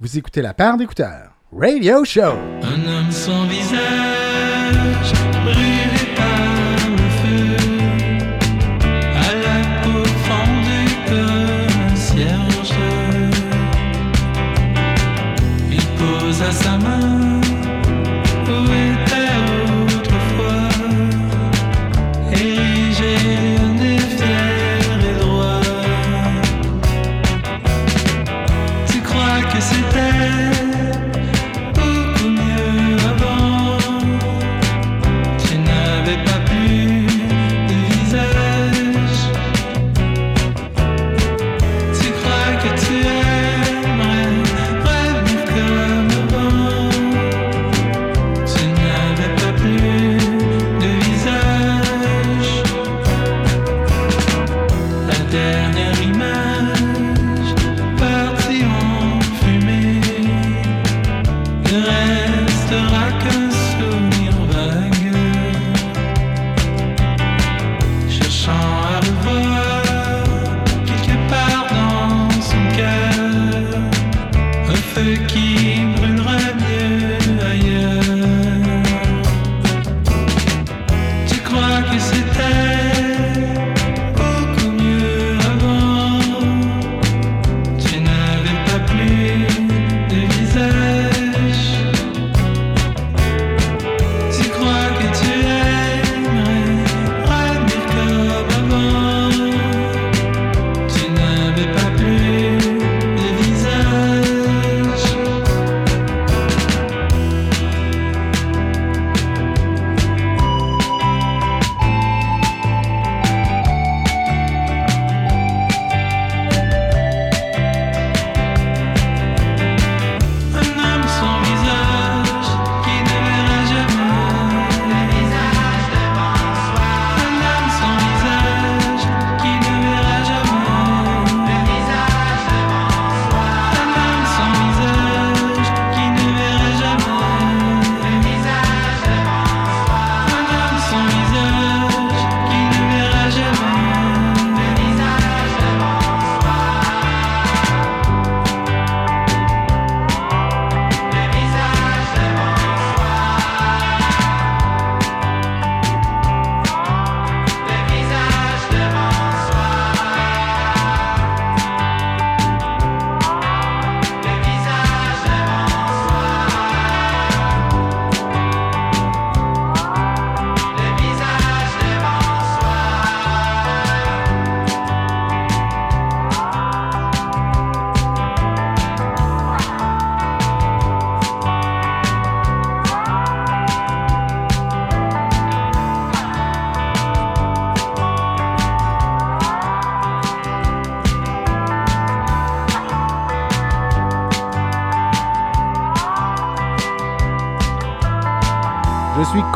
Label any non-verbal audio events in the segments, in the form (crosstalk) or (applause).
Vous écoutez la paire d'écouteurs. Radio Show. Un homme sans visage, brûlé par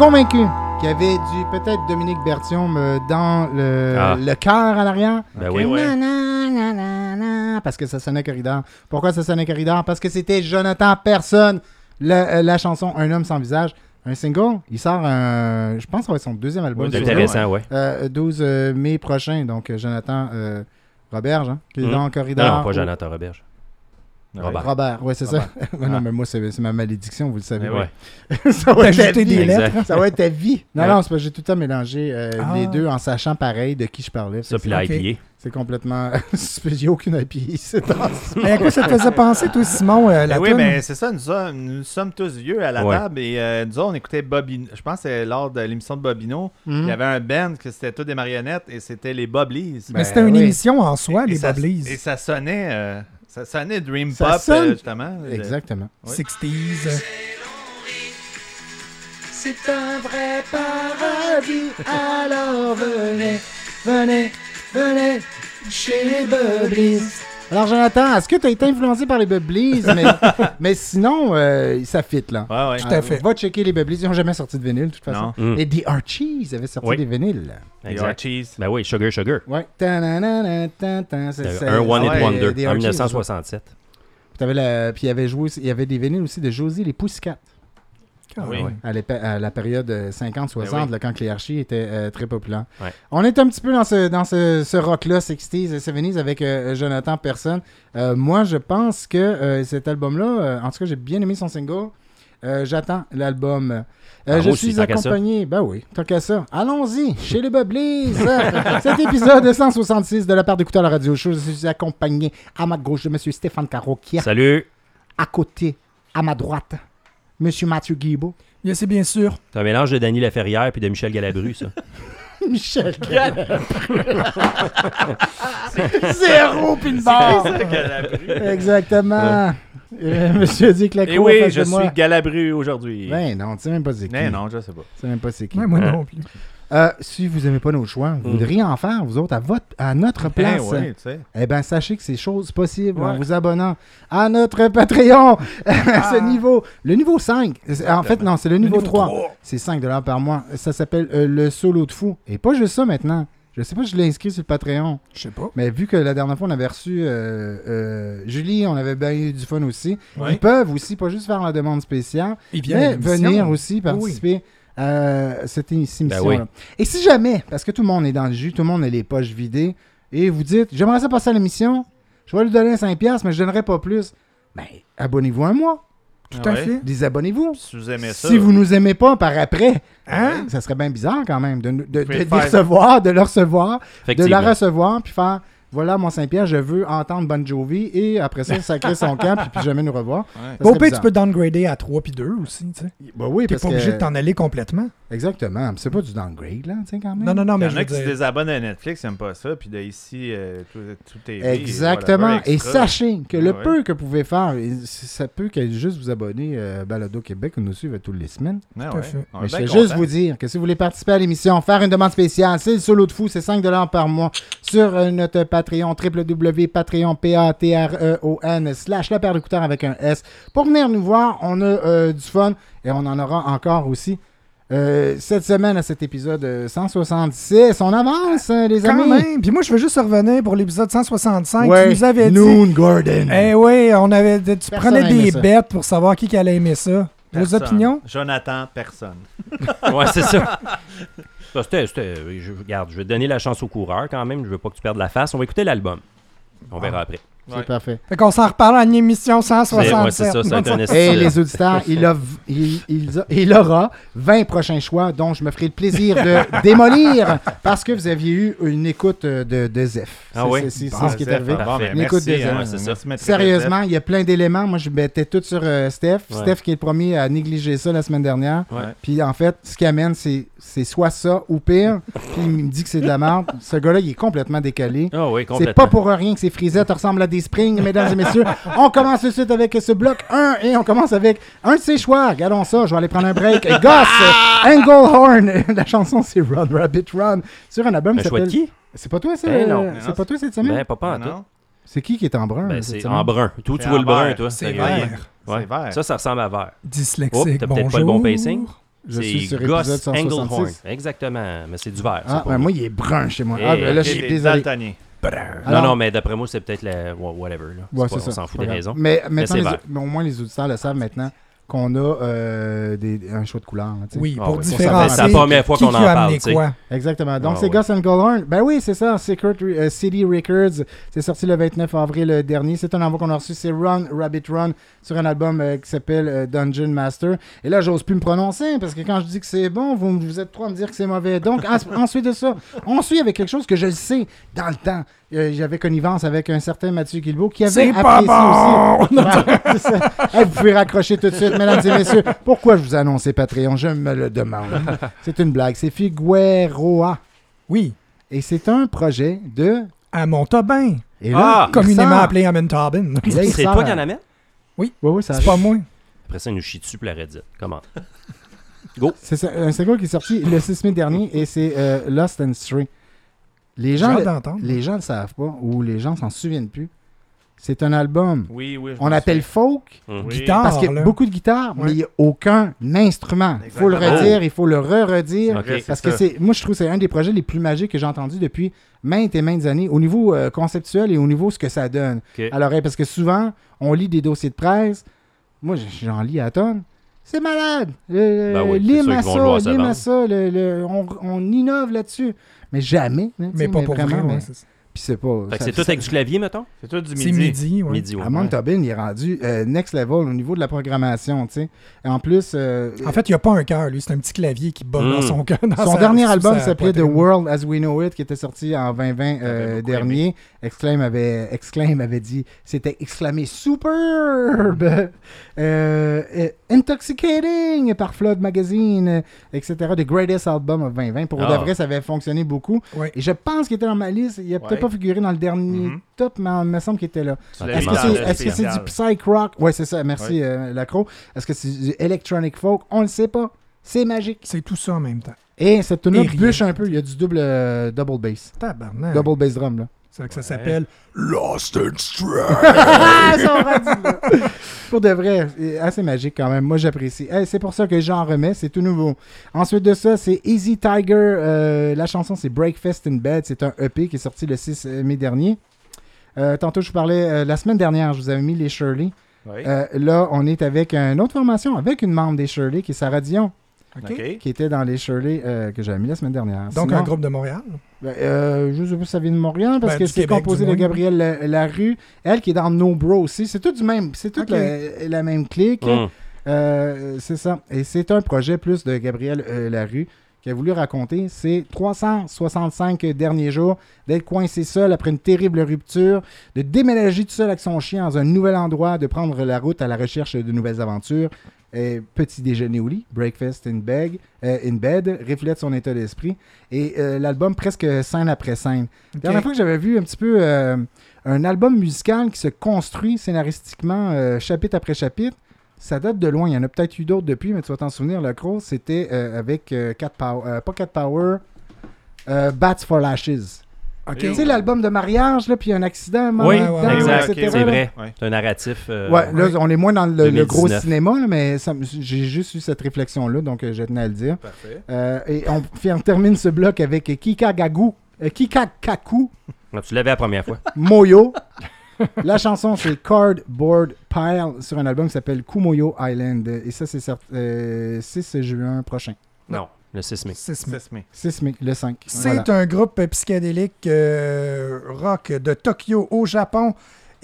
convaincu qu'il y avait du peut-être Dominique Bertium euh, dans le, Ah. le cœur en arrière. Ben oui. Na, na, na, na, na, parce que ça sonnait corridor. Pourquoi ça sonnait corridor? Parce que c'était Jonathan Personne, la, euh, la chanson Un homme sans visage. Un single, il sort, un, je pense que ça va être son deuxième album. Intéressant, ouais. Euh, 12 euh, mai prochain, donc euh, Jonathan euh, Roberge, hein, qui est Mhm. dans Non, Corridor. non, pas Jonathan Roberge. Robert. Robert, oui, c'est ça. (laughs) Ouais, non, mais moi, c'est ma malédiction, vous le savez. Mais Ouais. (laughs) ça va être ta Ajouter vie. des Exact. lettres. Ça va être ta vie. Non, Ouais. non, c'est parce que j'ai tout le temps mélangé euh, Ah. les deux en sachant pareil de qui je parlais. Ça, puis la Ok. IPA. C'est complètement. (laughs) J'ai aucune IPA. C'est Mais à quoi ça te faisait penser, toi, Simon, euh, la Ben oui, mais c'est ça, nous, sommes- nous sommes tous vieux à la Ouais. table et euh, nous autres, on écoutait Bobino. Je pense que c'est lors de l'émission de Bobino. Mhm. Il y avait un band que c'était tous des marionnettes et c'était les Bobblies. Mais Ben, c'était une oui. émission en soi, Et les Bobblies. Et ça sonnait, euh, ça sonnait Dream Ça Pop, sonne- euh, justement. Exactement. Ouais. 60s. C'est un vrai paradis. Alors venez, venez, venez chez les Bubblies. Alors, Jonathan, est-ce que tu as été influencé par les Bubblies? mais, (laughs) mais sinon, euh, ça fit, là. Ouais, ouais. Tout à fait. Va checker les Bubblies. Ils n'ont jamais sorti de vinyle, de toute façon. Non. Mm. Et The Archies avaient sorti Oui. des vinyles. Les Exact. Archies. Ben oui, Sugar Sugar. Ouais. C'est- Un One Ah Hit ouais, Wonder en Archies, 1967. T'avais la- Puis il y avait joué aussi- il y avait des vinyles aussi de Josie les Pussycats. Ah, Oui. ouais. à, la période euh, 50-60, Ben oui. là, quand Cléarchi était euh, très populaire. Ouais. On est un petit peu dans ce, dans ce, ce rock-là, 60s et 70s, avec euh, Jonathan Personne. Euh, moi, je pense que euh, cet album-là, euh, en tout cas, j'ai bien aimé son single. Euh, J'attends l'album. Euh, Ah, je suis accompagné. Ben oui, tant qu'à ça. Allons-y, chez les Bubblies. (laughs) Cet épisode 166 de la part d'écouter à la radio show. Je suis accompagné à ma gauche de M. Stéphane Caro, qui est Salut. à côté, à ma droite, M. Mathieu Guibault. Yes, c'est bien sûr. C'est un mélange de Danny Laferrière puis de Michel Galabru, ça. (laughs) Michel (laughs) Zéro pinball. Exactement. Euh, Monsieur dit que la Et cour oui, je suis Galabru aujourd'hui. Ben non, tu sais même pas c'est qui. Mais non, je sais pas. Tu sais même pas c'est qui. Ouais, moi non plus. Euh, si vous aimez pas nos choix, vous Mm. voudriez en faire, vous autres, à, votre, à notre Ben place. tu sais. Eh bien, sachez que c'est chose possible en Ouais. vous abonnant à notre Patreon (laughs) à ce Ah. niveau. Le niveau 5. En fait, non, c'est le niveau, niveau 3. 3. C'est 5 par mois. Ça s'appelle euh, le solo de fou. Et pas juste ça maintenant. Je sais pas si je l'ai inscrit sur le Patreon. Je sais pas. Mais vu que la dernière fois, on avait reçu euh, euh, Julie, on avait bien eu du fun aussi. Ouais. Ils peuvent aussi, pas juste faire la demande spéciale, Ils mais venir aussi participer à cette émission. Ben oui. Et si jamais, parce que tout le monde est dans le jus, tout le monde a les poches vidées, et vous dites, j'aimerais ça passer à l'émission, je vais lui donner 5$, mais je donnerai pas plus. Ben, abonnez-vous un mois. Tout Ah à ouais? fait. Désabonnez-vous. Si vous aimez ça. Si vous nous aimez pas par après, Hein? ça serait bien bizarre quand même de, de, de, pouvez de faire- les recevoir, de le recevoir, de la recevoir, puis faire voilà mon Saint-Pierre, je veux entendre Bon Jovi, et après ça, sacrer son camp, puis plus jamais nous revoir. Ouais. Pire, tu peux downgrader à 3 puis 2 aussi, tu sais. Bah oui, T'es pas que... obligé de t'en aller complètement. Exactement. C'est pas du downgrade, là, tu sais, quand même. Non, non, non, Il y mais en je a qui se désabonnent à Netflix, ils n'aiment pas ça, puis de ici, euh, tout, tout est Exactement. Et sachez que le Ah ouais. peu que vous pouvez faire, ça peut que juste vous abonner euh, Balado Québec ou nous suivre toutes les semaines. Ouais, Tout à ouais. fait. On est Mais je vais juste vous dire que si vous voulez participer à l'émission, faire une demande spéciale, c'est le solo de fou, c'est 5 par mois sur euh, notre Patreon, www.patreon, P-A-T-R-E-O-N, slash la paire d'écouteurs avec un S. Pour venir nous voir, on a euh, du fun et on en aura encore aussi. euh, cette semaine à cet épisode euh, 166, on avance, les Quand amis. même. Puis moi, je veux juste revenir pour l'épisode 165. Ouais, tu nous avais dit... Noon Gordon. Eh oui, on avait, tu Personne prenais des ça. bêtes pour savoir qui, qui allait aimer ça. Vos opinions? Jonathan, personne. (laughs) Ouais, c'est ça. (laughs) Ça, c'était- c'était- je, regarde, je vais te donner la chance au coureur quand même. Je veux pas que tu perdes la face. On va écouter l'album. On verra après. C'est Ouais. parfait. Fait qu'on s'en reparle en émission C'est- ouais, 167. c'est ça. Ça Et de- les auditeurs, il, a, il, il il aura 20 prochains choix dont je me ferai le plaisir de (laughs) démolir parce que vous aviez eu une écoute de, de Zef. Ah oui? C'est Bon, ce qui est Zef, arrivé. ah, bon, Une écoute merci, des hein, Sérieusement, il y a plein d'éléments. Moi, je mettais tout sur euh, Steph. Ouais. Steph qui est le premier à négliger ça la semaine dernière. Ouais. Puis en fait, ce qui amène, c'est c'est soit ça ou pire. Puis il me dit que c'est de la merde. Ce gars-là, il est complètement décalé. Ah oui, C'est pas pour rien que ces frisettes ressemblent à des springs, mesdames et messieurs. On commence tout de suite avec ce bloc 1 et on commence avec un de ses choix. Regardons ça, je vais aller prendre un break. (laughs) Goss, Englehorn. La chanson, c'est Run Rabbit Run. Sur un album Un qui choix de s'appelle... qui? C'est pas toi, ça? Ben non. euh, C'est pas toi cette semaine? Ben, pas pas tout. C'est qui qui est en brun? Ben, c'est en brun. Toi, tu C'est vois le brun, toi? C'est vert. Ouais. c'est vert. Ça, ça ressemble à vert. Oh, Dyslexique, t'as peut-être pas le bonjour. bon pacing. Je suis C'est sur épisode Goss 166. Englehorn. Exactement. Mais c'est du vert. Ah, ben, moi, il est brun chez moi. Eh, Ah, ben, là, ok, je suis T'es désolé. Alors- non, non, mais d'après moi, c'est peut-être la. Whatever. Là. Ouais, pas- ça. On s'en fout des grave. raisons. Mais, les- au moins, les auditeurs le savent maintenant qu'on a euh, des, un choix de couleur. là, tu sais. Oui, Ah pour oui. différencier. C'est la première fois qu'on qui en a parle, quoi. Exactement. Donc, Ah, c'est ouais. Gus Englehorn. Ben oui, c'est ça. Secret euh, City Records. C'est sorti le 29 avril dernier. C'est un envoi qu'on a reçu. C'est Run, Rabbit Run, sur un album euh, qui s'appelle euh, Dungeon Master. Et là, j'ose plus me prononcer parce que quand je dis que c'est bon, vous, vous êtes trois à me dire que c'est mauvais. Donc, en- (laughs) ensuite de ça, on suit avec quelque chose que je le sais dans le temps. Euh, J'avais connivence avec un certain Mathieu Guilbeault qui avait C'est pas apprécié bon! aussi. (laughs) Ouais, c'est ça. Hey, vous pouvez raccrocher tout de suite, mesdames et messieurs. Pourquoi je vous annonce Patreon? Je me le demande. C'est une blague. C'est Figueroa. Oui, Et c'est un projet de. à Montauban, Et là, Ah! communément appelé là, il C'est sort toi à- qui en amène? Oui, oui, ça C'est pas moi. Après ça, il nous chie dessus pour la Reddit. Comment? (laughs) C'est ça, un single qui est sorti le 6 mai dernier et c'est euh, Lost and Stray. Les gens, les gens le savent pas ou les gens s'en souviennent plus. C'est un album. Oui, oui. je On appelle folk Hum. Oui. Guitare, parce qu'il y a là. beaucoup de guitares, mais il n'y a aucun instrument. Il faut le Exactement. redire, il faut le re-redire. Parce ça. que c'est, moi, je trouve que c'est un des projets les plus magiques que j'ai entendu depuis maintes et maintes années, au niveau euh, conceptuel et au niveau ce que ça donne à l'oreille. Parce que souvent, on lit des dossiers de presse. Moi, j'en lis à tonnes. C'est malade. Le- Ben oui, à ça, se lime à vendre. ça. le- le- on, on innove là-dessus. Mais jamais. Mais pas pour vraiment, vrai. ouais, mais- c'est ça. Puis c'est pas. Fait que ça- c'est tout ça- avec du clavier, mettons? C'est tout du C'est midi. midi, ouais. Midi, ouais. Amon. Tobin, il est rendu euh, next level au niveau de la programmation, tu sais. Et En plus, euh, En fait, il n'y a pas un cœur, lui. C'est un petit clavier qui bat Mm. dans son cœur. dans son sa- dernier album sa s'appelait The. World as We Know It, qui était sorti en 2020 euh, dernier. Exclaim avait, Exclaim avait dit, c'était exclamé superbe, intoxicating par Flood Magazine, etc. The Greatest Album of 2020. Pour Ah. de vrai, ça avait fonctionné beaucoup. Ouais. Et je pense qu'il était dans ma liste. Il n'a peut-être Ouais. Pas figuré dans le dernier Mhm. top, mais il me semble qu'il était là. Est-ce que c'est dans est le est-ce que c'est du psych rock? Ouais, c'est ça. Merci, euh, Lacro. Est-ce que c'est du electronic folk? On ne sait pas. C'est magique. C'est tout ça en même temps. Et cette tune bûche un peu. Il y a du double, euh, double bass. Tabarnak. Double bass drum, là. C'est que ça s'appelle Lost and Stranded. (laughs) Ah. (laughs) Pour de vrai, assez magique quand même. Moi, j'apprécie. Hey, c'est pour ça que j'en remets. C'est tout nouveau. Ensuite de ça, c'est Easy Tiger. Euh, la chanson, c'est Breakfast in Bed. C'est un EP qui est sorti le 6 mai dernier. Euh, tantôt, je vous parlais, euh, la semaine dernière, je vous avais mis les Shirley. Oui. Euh, là, on est avec une autre formation, avec une membre des Shirley, qui est Sarah Dion, OK. OK. qui était dans les Shirley euh, que j'avais mis la semaine dernière. Donc, Sinon, un groupe de Montréal. ben, euh, je sais pas si ça vient de Montréal, parce Ben, que c'est composé de. Gabrielle La- Larue, elle qui est dans No Bro aussi. C'est tout du même, c'est toute la, la même clique. Hum. Euh, c'est ça. Et c'est un projet plus de Gabriel euh, Larue qui a voulu raconter ses 365 derniers jours d'être coincé seul après une terrible rupture, de déménager tout seul avec son chien dans un nouvel endroit, de prendre la route à la recherche de nouvelles aventures. Et petit déjeuner au lit, breakfast in bed, euh, in bed reflète son état d'esprit. Et euh, l'album presque scène après scène. La dernière fois que j'avais vu un petit peu euh, un album musical qui se construit scénaristiquement euh, chapitre après chapitre, ça date de loin. Il y en a peut-être eu d'autres depuis, mais tu vas t'en souvenir, le gros, c'était euh, avec euh, Power, euh, pas Power, euh, Bats for Lashes. OK. Tu sais, l'album de mariage, là, puis il y a un accident, Oui, ouais, exact. C'est vrai. Ouais. C'est un narratif. euh, Ouais, là, on est moins dans le, le gros 2019. cinéma, là, mais j'ai juste eu cette réflexion-là, donc euh, je tenais à le dire. Parfait. Euh, et on, on termine ce bloc avec Kikagagu, euh, Kikakaku, Non, tu l'avais la première fois. (laughs) Moyo. La chanson, c'est Cardboard Pile sur un album qui s'appelle Kumoyo Island. Et ça, c'est cert- euh, 6 juin prochain. Non, le 6 mai. C'est Smith. Sesame. 6 mai, le 5. C'est Voilà. un groupe psychédélique euh, rock de Tokyo au Japon.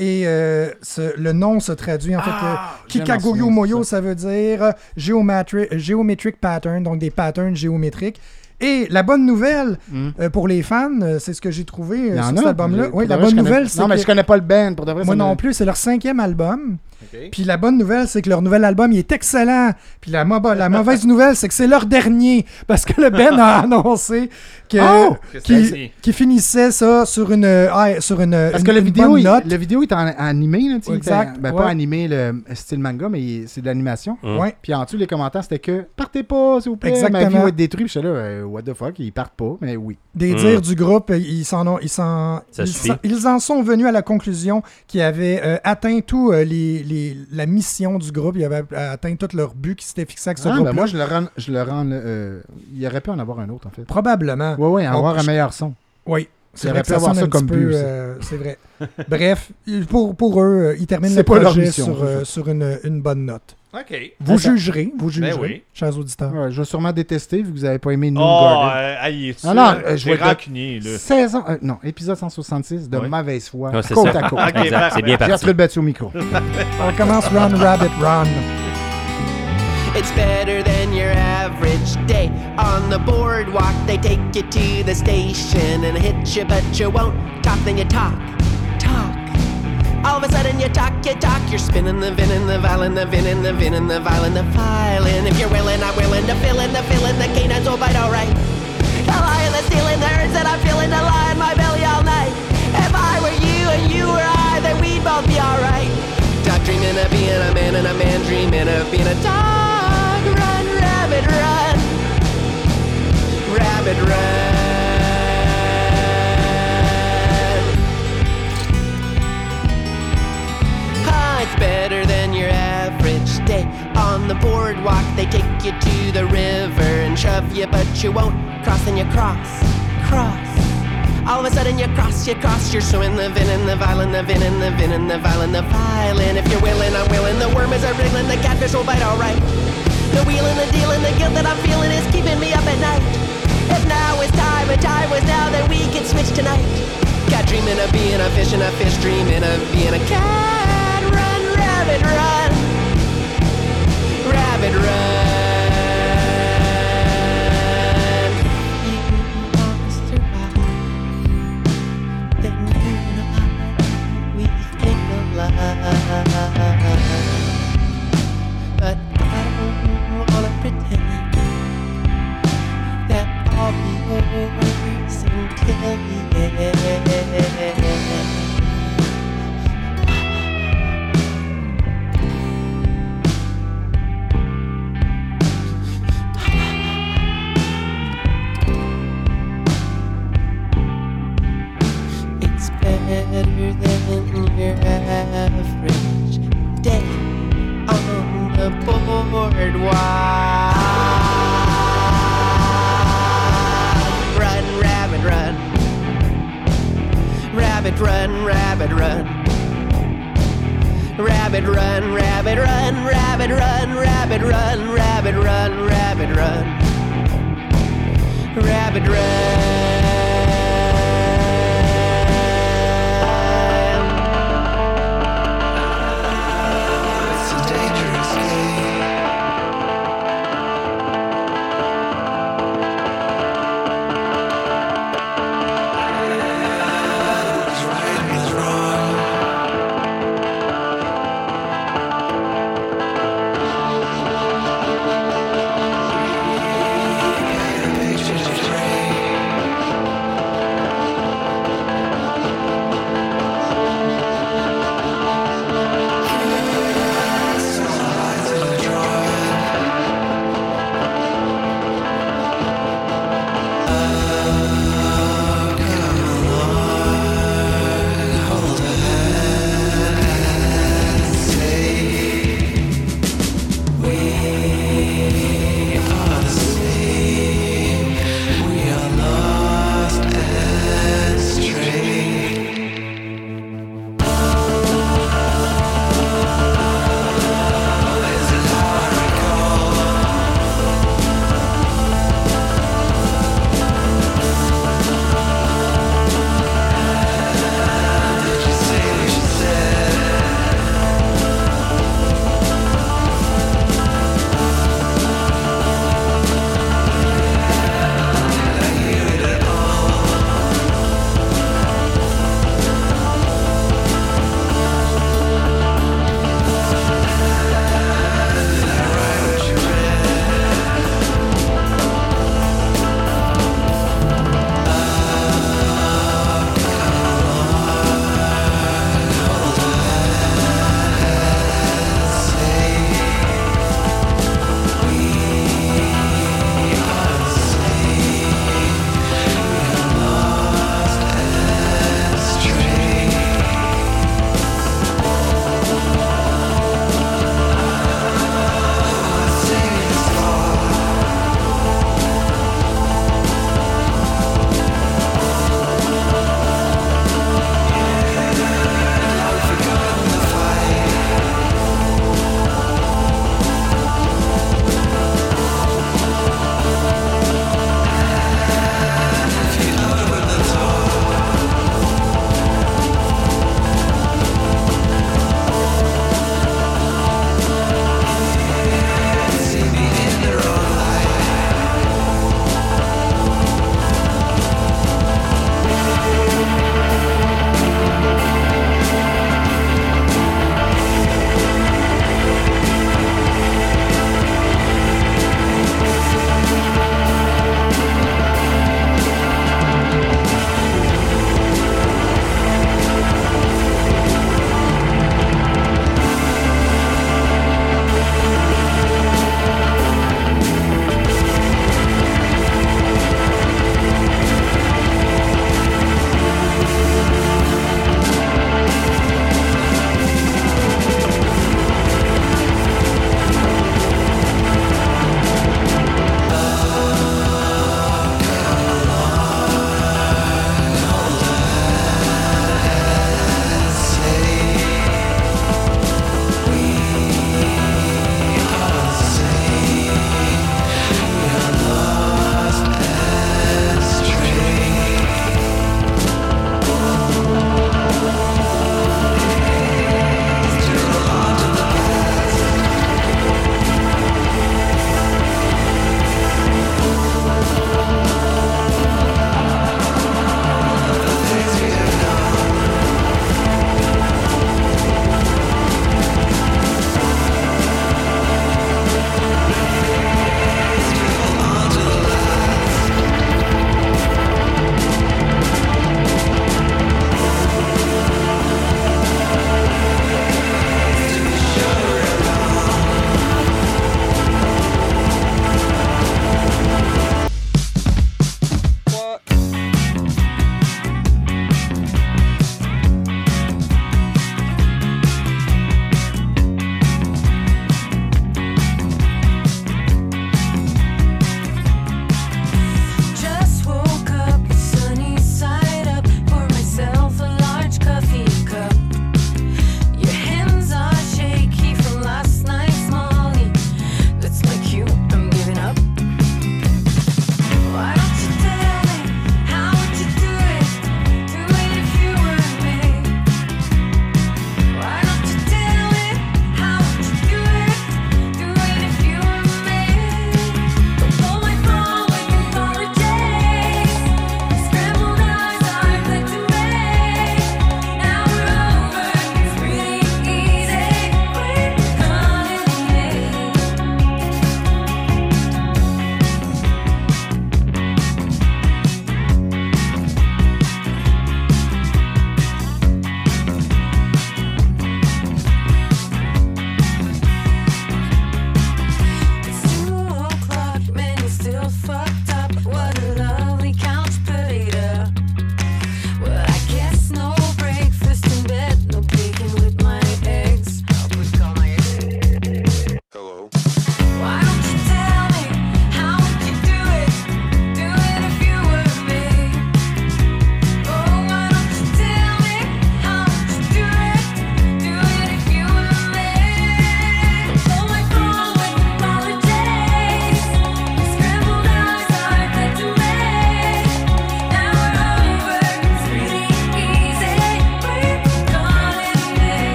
Et euh, ce- le nom se traduit en fait. euh, Kikagoyo Moyo, ça. ça veut dire euh, geometric pattern, donc des patterns géométriques. Et la bonne nouvelle Hmm. euh, pour les fans, euh, c'est ce que j'ai trouvé euh, sur cet album-là. Oui, la bonne nouvelle, c'est Non, mais je connais pas le band. Pour de vrai, moi non plus, c'est leur cinquième album. OK. Puis la bonne nouvelle, c'est que leur nouvel album, il est excellent. Puis la, la mauvaise nouvelle, c'est que c'est leur dernier. Parce que le Ben a (laughs) annoncé que, Oh! qu'il qu'il finissait ça sur une, euh, ah, sur une, Parce une- que le une vidéo, il, vidéo est en, animé. Là, Exact, était- ben, ouais. Pas animé le style manga, mais c'est de l'animation. Hum. Ouais. Puis en dessous, les commentaires, c'était que partez pas, s'il vous plaît. Ma vie Exactement. va être détruite. Puis j'étais là, euh, what the fuck, ils partent pas. Mais oui. Des Mm. dires du groupe, ils s'en ont, ils s'en, Ça ils, s'en- ils en sont venus à la conclusion qu'ils avaient euh, atteint euh, les, les- la mission du groupe, ils avaient atteint tout leur but qui s'était fixé avec ce Ah, groupe. ben moi, je le rends. Je le rends euh, il aurait pu en avoir un autre, en fait. Probablement. Oui, oui, Donc, avoir un meilleur son. Oui. C'est vrai que ça comme but euh, c'est vrai. (laughs) Bref, pour, pour eux, euh, ils terminent le projet sur, euh, sur une, une bonne note. OK. Vous ça. jugerez, vous jugerez, oui. chers auditeurs. Ouais, je vais sûrement détester vu que vous n'avez pas aimé New Oh, Garden. euh, aïe, Ah non, euh, je j'ai vais rancunier, là. Saison. euh, non, épisode 166 de Ouais. mauvaise foi. C'est côte ça. à côte. (laughs) Ok, Exact, parfait. C'est bien J'ai parti. le battu au micro. (laughs) On commence Run Rabbit Run. It's better than your average day. On the boardwalk, they take you to the station and hit you, but you won't talk, then you talk. All of a sudden, you talk, you talk. You're spinning the vin and the violin, the vin and the vin and the violin, the violin. If you're willing, I'm willing to fill in the fill in the canines will bite alright. The lion that's stealing the herds that I'm feeling to lie in my belly all night. If I were you and you were I, then we'd both be alright. Dog dreaming of being a man and a man dreaming of being a dog. Run, rabbit, run. Rabbit, run. It's better than your average day. On the boardwalk, they take you to the river and shove you, but you won't cross, and you cross, cross. All of a sudden, you cross, you cross, you're swimming the vin and the violin, the vin and the vin and the violin, the violin. If you're willing, I'm willing. The worm is a wriggling, the catfish will bite alright. The wheeling, the dealing, the guilt that I'm feeling is keeping me up at night. If now is time, and time was now, then we can switch tonight. Cat dreaming of being a fish and a fish dreaming of being a cat. Rabbit, run. Rabbit, run.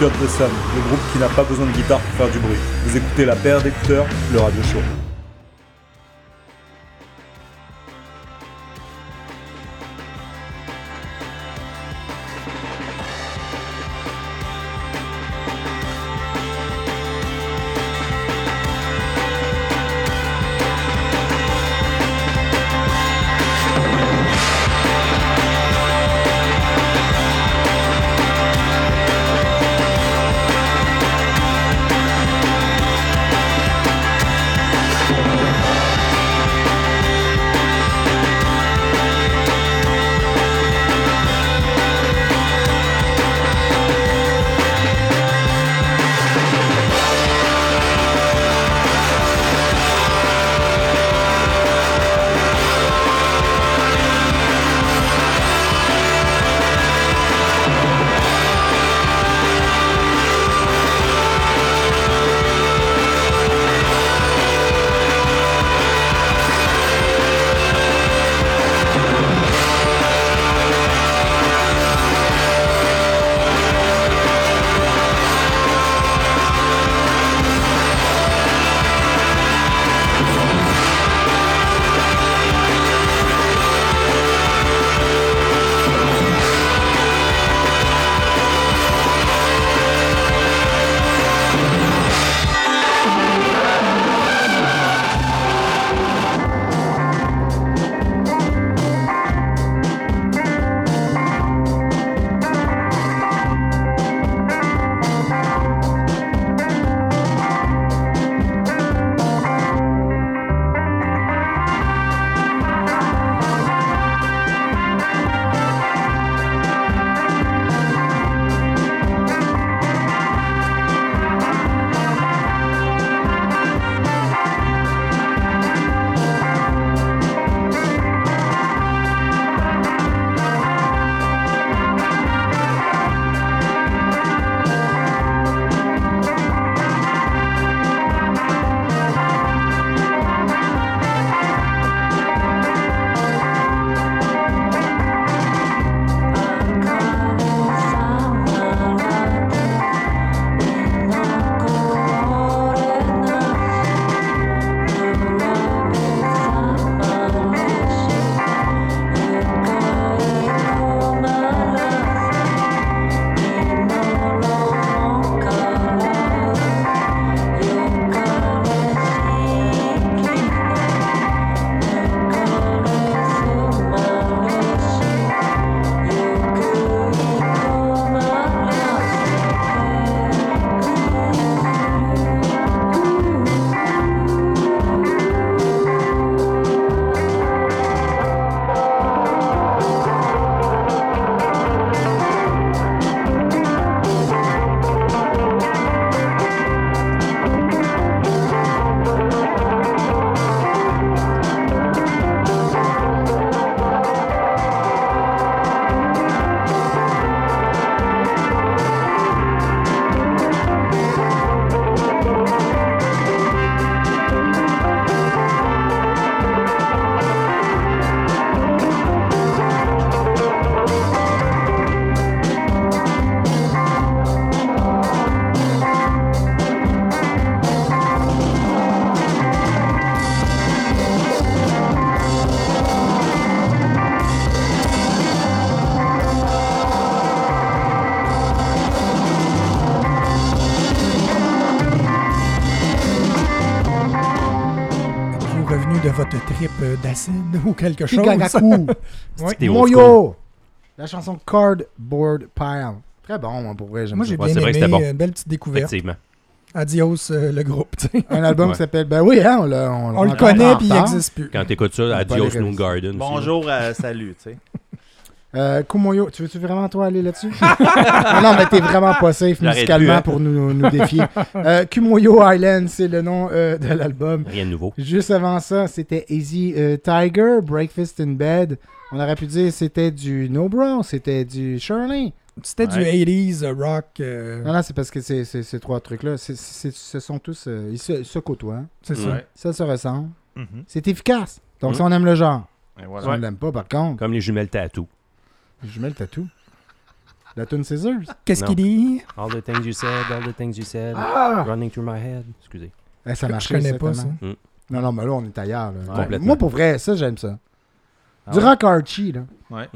Piotr Bressan, le groupe qui n'a pas besoin de guitare pour faire du bruit. Vous écoutez la paire d'écouteurs, le radio show. D'acide ou quelque chose? Old (laughs) Moyo. La chanson Cardboard Pile. Très bon, moi, pour vrai. j'aime Moi, j'ai bien c'est vrai que aimé. c'était bon. Une belle petite découverte. Effectivement. Adios, euh, le groupe. Un album Ouais. qui s'appelle. Ben oui, hein, on, l'a- On le connaît, puis il n'existe plus. Quand t'écoutes ça, Adios réviser. Garden. aussi. Bonjour, euh, salut, tu sais. Euh, Kumoyo, tu veux-tu vraiment toi aller là-dessus? (laughs) non, non, mais t'es vraiment pas safe musicalement hein. pour nous, nous défier. (laughs) Euh, Kumoyo Island, c'est le nom euh, de l'album. Rien de nouveau. Juste avant ça, c'était Easy euh, Tiger, Breakfast in Bed. On aurait pu dire c'était du No Bro, c'était du Shirley. C'était du Ouais. 80s euh, rock. euh, Non, non, c'est parce que c'est- ces trois trucs-là, ce sont tous. euh, ils se, ils se côtoient. hein. c'est ça. Ouais. Ça se ressemble. Mhm. C'est efficace. Donc, Mhm. si on aime le genre, Et si voilà. on l'aime pas, par contre, Comme les jumelles tatou. Je mets le tatou. La tune Scissors. Qu'est-ce qu'il dit? All the things you said, all the things you said, Ah! running through my head. Excusez. Eh, ça Je marche. connais pas ça. Non, non, mais là, on est ailleurs. là. Complètement. Moi, pour vrai, ça, j'aime ça. Ah du ouais? rock Archie, là. Ouais.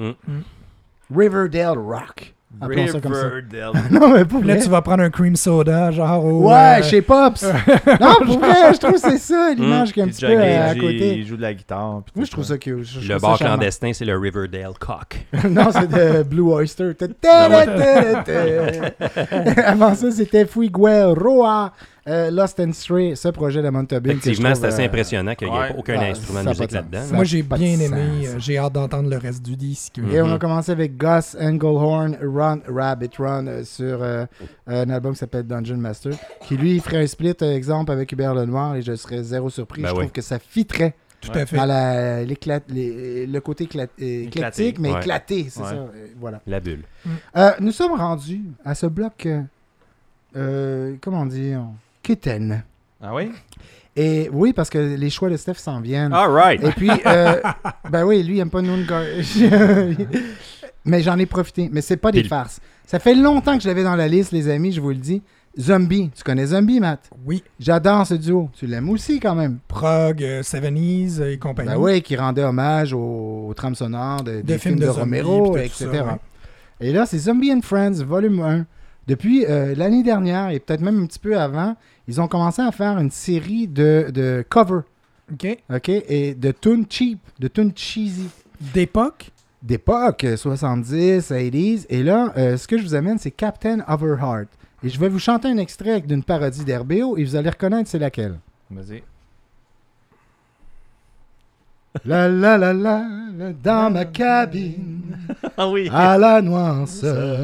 Riverdale Rock. Appelons ça comme ça. Riverdale. (laughs) non, mais pour là, vrai. tu vas prendre un cream soda, genre au. Ouais, euh, chez Pops. (laughs) non, pour vrai, je trouve que c'est ça, l'image qui est un Puis petit peu euh, à côté. Il joue de la guitare. puis Moi, je trouve ça cute. Je- Le bar clandestin, c'est le Riverdale Cock. (laughs) non, c'est de Blue Oyster. Ah. Avant ça, c'était Fuigueroa, euh, Lost and Stray, ce projet de Montabine. Effectivement, c'est assez euh, impressionnant qu'il n'y ait ouais. aucun Ah, instrument de musique là-dedans. là. Moi, j'ai bien aimé. euh, J'ai hâte d'entendre le reste du disque. Mm. Et on a Mhm. commencé avec Gus Englehorn, Run Rabbit Run euh, sur euh, un album qui s'appelle Dungeon Master, qui lui ferait un split, exemple, avec Hubert Lenoir, et je serais zéro surpris. Ben je oui. trouve que ça fitterait Tout Ouais. à fait. dans la- les- le côté éclat- éclectique, mais Ouais. éclaté, c'est Ouais. ça. voilà. La bulle. Euh, nous sommes rendus à ce bloc, comment dire, kitten. Ah oui? Et oui, parce que les choix de Steph s'en viennent. All right. Et puis, euh, (laughs) ben oui, lui, il aime pas Noongar. (laughs) Mais j'en ai profité. Mais c'est pas des farces. Ça fait longtemps que je l'avais dans la liste, les amis, je vous le dis. Zombie. Tu connais Zombie, Matt? Oui. J'adore ce duo. Tu l'aimes aussi, quand même. Prog, euh, 70s et compagnie. Ben oui, qui rendait hommage aux, aux trames sonores de- des films, de, zombies, Romero, etc. ça, ouais. Et là, c'est Zombie and Friends, volume 1. Depuis euh, l'année dernière, et peut-être même un petit peu avant, ils ont commencé à faire une série de, de covers, OK. OK? Et de tunes cheap, de tunes cheesy. D'époque? d'époque, euh, 70, 80s. Et là, euh, ce que je vous amène, c'est Captain Overheart. Et je vais vous chanter un extrait d'une parodie d'RBO et vous allez reconnaître c'est laquelle. Vas-y. La la la la, la, dans ma cabine, Ah oui. à la noirceur,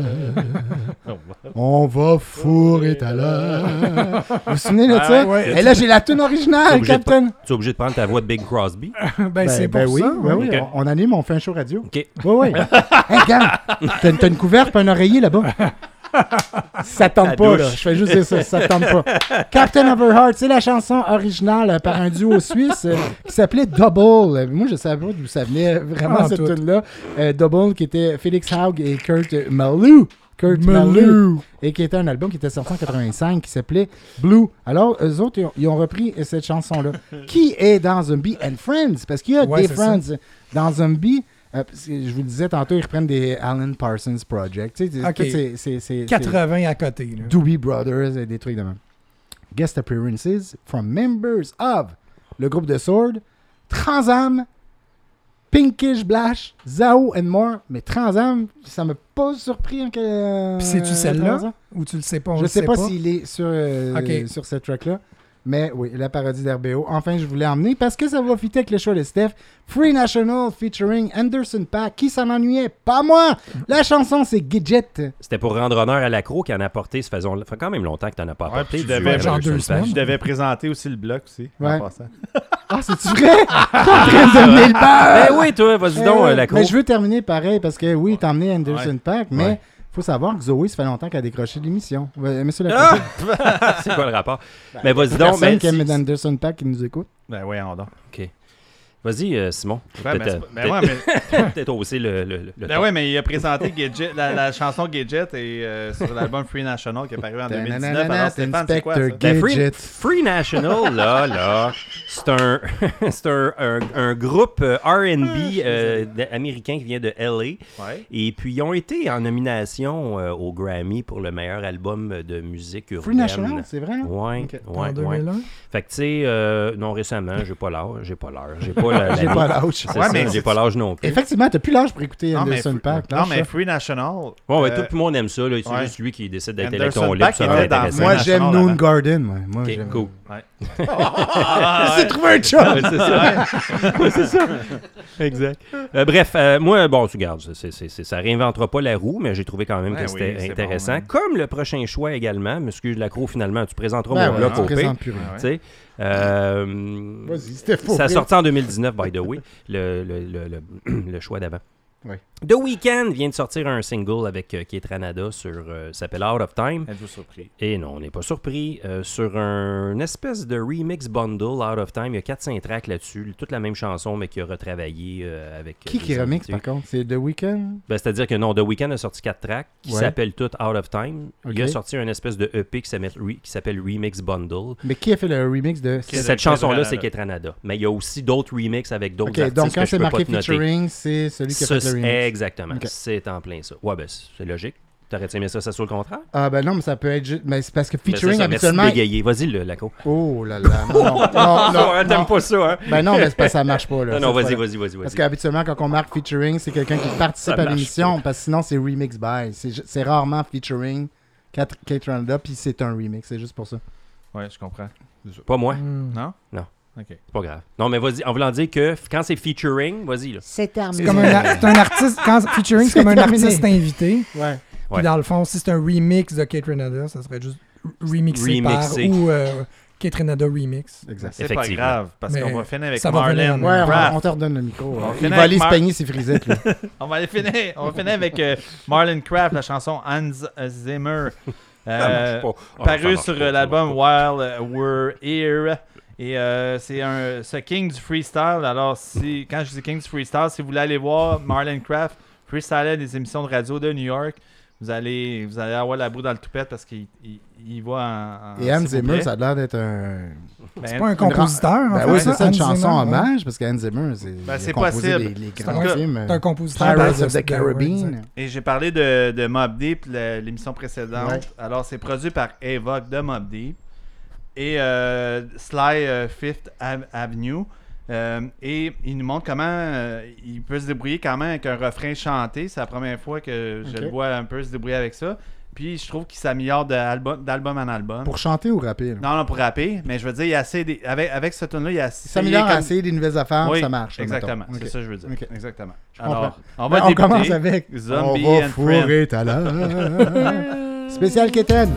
(laughs) on va fourrer tout à l'heure. Vous vous souvenez de Ah ça? ouais. Et là, j'ai la tune originale, obligé de Captain. Tu es obligé de prendre ta voix de Big Crosby. (laughs) ben, c'est pour ben oui, ça. ben ouais. oui, Ok. on, on anime, on fait un show radio. OK. Oui, oui. (laughs) hey, regarde, t'as, t'as une couverte et un oreiller là-bas. Ça tombe pas, là. Je fais juste dire ça, ça tombe pas. (laughs) Captain Overheart, c'est la chanson originale euh, par un duo suisse euh, qui s'appelait Double. Euh, Moi, je savais pas d'où ça venait vraiment Ah, cette tune-là. Euh, Double, qui était Félix Haug et Kurt Malou. Kurt Malou. Et qui était un album qui était sorti en 85 qui s'appelait Blue. Alors, eux autres, ils ont, ils ont repris cette chanson-là. (laughs) qui est dans Zombie and Friends? Parce qu'il y a Ouais, des Friends dans Zombie. Euh, je vous le disais tantôt, ils reprennent des Alan Parsons Project. Tu sais, Ok. tout c'est- c'est- c'est- 80 à côté. là. Doobie Brothers et des trucs de même. Guest appearances from members of le groupe de Sword, Transam, Pinkish Blash, Zao and more. Mais Transam, ça m'a pas surpris. Hein, que, Puis c'est-tu celle-là? Ou tu le sais pas, on Je sais sait pas, s'il est sur, euh, Ok. sur cette track-là. Mais oui, la parodie d'RBO. Enfin, je voulais emmener parce que ça va fitter avec le choix de Steph. Free National featuring Anderson Paak. Qui s'en ennuyait? Pas moi! La chanson, c'est Gidget. C'était pour rendre honneur à l'accro qui en a apporté. Ça fait, ça fait quand même longtemps que tu n'en as pas apporté. tu devais- Anderson genre deux Paak. semaines. Je devais présenter aussi le bloc aussi. en Ouais. passant. Ah, c'est-tu vrai? T'es en train de donner le! Ben oui, toi, vas-y donc, euh, ouais, l'accro. Mais je veux terminer pareil parce que oui, t'as emmené Anderson Ouais. Paak, mais Ouais. Faut savoir que Zoé, ça fait longtemps qu'elle a décroché l'émission. Monsieur Lacroix, Ah! (laughs) C'est quoi le rapport? Mais vas-y donc. personne mais qui aime Anderson Paak qui nous écoute. Ben oui, on donc. Vas-y, euh, Simon. Ouais, Peut-être, mais, mais, Peut-être hausser (laughs) le. le, ben ouais, mais il a présenté Gadget, la, la chanson Gadget et, euh, sur l'album Free National qui est paru en 2019. Alors Stéphane, c'est quoi ça? Ben, Free, Gadget. Free National, là, là, c'est un, (laughs) c'est un, un, un groupe euh, R&B euh, d- américain qui vient de LA. Ouais. Et puis, ils ont été en nomination euh, au Grammy pour le meilleur album de musique urbaine. Free National, c'est vrai? hein? Ouais, Ok. En ouais, ouais. 2001. Fait que, tu sais, euh, non, récemment, j'ai pas l'âge, j'ai pas l'heure, j'ai pas la, (laughs) J'ai pas l'âge. C'est Ouais, ça, mais j'ai c'est- pas l'âge non plus. Effectivement, t'as plus l'âge pour écouter Non, mais, Anderson Free- Paak. non, lâche mais ça. Free National. Bon, ouais, euh, tout le monde aime ça. Là. C'est ouais. juste lui qui décide d'être Anderson électron libre. Paak Ça était va être dans- intéressant. Moi, j'aime National Noon avant. Garden. Moi, moi Ok, j'aime. cool. Ouais. (laughs) Ah, C'est ouais. trouvé un chum! Ouais, c'est ça. (laughs) Ouais, c'est ça. Exact. Euh, bref, euh, moi, bon, tu gardes, c'est, c'est, c'est- ça réinventera pas la roue, mais j'ai trouvé quand même que oui, c'était intéressant. bon. Comme le prochain choix également, Monsieur Lacroix, finalement, tu présenteras Ben mon bloc au. Tu sais. Euh, Vas-y, c'était faux. ça a sorti en 2019, by the way, le, le, le, le, le choix d'avant. Ouais. The Weeknd vient de sortir un single avec euh, Keith Ranada sur euh, s'appelle Out of Time. Êtes-vous surpris? Et non, on n'est pas surpris. euh, sur un une espèce de remix bundle Out of Time, il y a 4-5 tracks là-dessus, toute la même chanson, mais qui a retravaillé euh, avec. Qui qui remix par contre? C'est The Weeknd? Ben, C'est-à-dire que non, The Weeknd a sorti 4 tracks qui Ouais. s'appellent toutes Out of Time. Il a sorti un espèce de EP qui s'appelle Re- qui s'appelle Remix Bundle. Mais qui a fait le remix de. Cette chanson-là, Ranada. c'est Keith Ranada. Mais il y a aussi d'autres remixes avec d'autres Ok, artistes donc que quand je c'est marqué featuring, c'est celui qui a fait le remix. Exactement. C'est en plein ça. Ouais, ben, c'est logique. T'aurais-tu aimé ça, ça soit le contraire? Ah ben non, mais ça peut être juste. Mais c'est parce que Ben, featuring habituellement. Vas-y, le Laco. Oh là là. (laughs) Non, non, non, non, non. pas ça, hein? Ben non, mais c'est parce que ça marche pas là. Non, non, vas-y, vas-y, vas-y. Parce qu'habituellement, quand on marque featuring, c'est quelqu'un qui participe Ça à marche l'émission, parce que sinon, c'est remix by. C'est rarement featuring Kate Kate Randa, puis c'est un remix. C'est juste pour ça. Ouais, je comprends. Pas moi. Hmm. Non? Non. C'est pas grave. Non, mais vas-y, en voulant dire que quand c'est featuring, vas-y, là. C'est terminé. C'est comme un, ar- c'est un artiste. Quand featuring, c'est C'est comme un terminé. artiste invité. Ouais. Puis Ouais. dans le fond, si c'est un remix de Kate Renada, ça serait juste remixé, Remixé. par ou euh, Kate Renada remix. Exact. C'est pas Effectivement. grave, parce Mais qu'on va finir avec ça va Marlon venir, Ouais, on, on te redonne le micro. On Il va avec aller se peigner ses frisettes. (laughs) On va aller finir, on va finir avec euh, Marlon Craft, la chanson Hans Zimmer. Euh, Ah, paru sur euh, l'album While euh, We're Here. Et euh, c'est un ce King du freestyle. Alors, si, quand je dis King du freestyle, si vous voulez aller voir Marlon Craft freestyler des émissions de radio de New York, vous allez, vous allez avoir la boue dans le toupette parce qu'il il, il va en. en Et Hans Zimmer, ça a l'air d'être un. Ben, C'est pas un compositeur, en Ben oui, c'est ça, une Hans chanson Zimmer, ouais. hommage, parce qu'Hans Zimmer, c'est. Ben, c'est possible. C'est grands un- un compositeur. Pirates of the Caribbean. Et j'ai parlé de, de Mob Deep, l'émission précédente. Ouais. Alors, c'est produit par Evoque de Mob Deep et euh, Sly euh, Fifth Ave- Avenue. Euh, et il nous montre comment il peut se débrouiller quand même avec un refrain chanté. C'est la première fois que je le vois un peu se débrouiller avec ça. Puis je trouve qu'il s'améliore d'album en album. Pour chanter ou rapper? là? Non, non, pour rapper. Mais je veux dire, il y a assez des- avec, avec ce tune-là, il y a assez. Ça s'améliore comme- essayer des nouvelles affaires, Oui, ça marche. Exactement. C'est ça que je veux dire. Exactement. Je comprends. Alors, on Ben, va on commence avec Zombie On va and fourrer ta love. (laughs) Spécial Keten.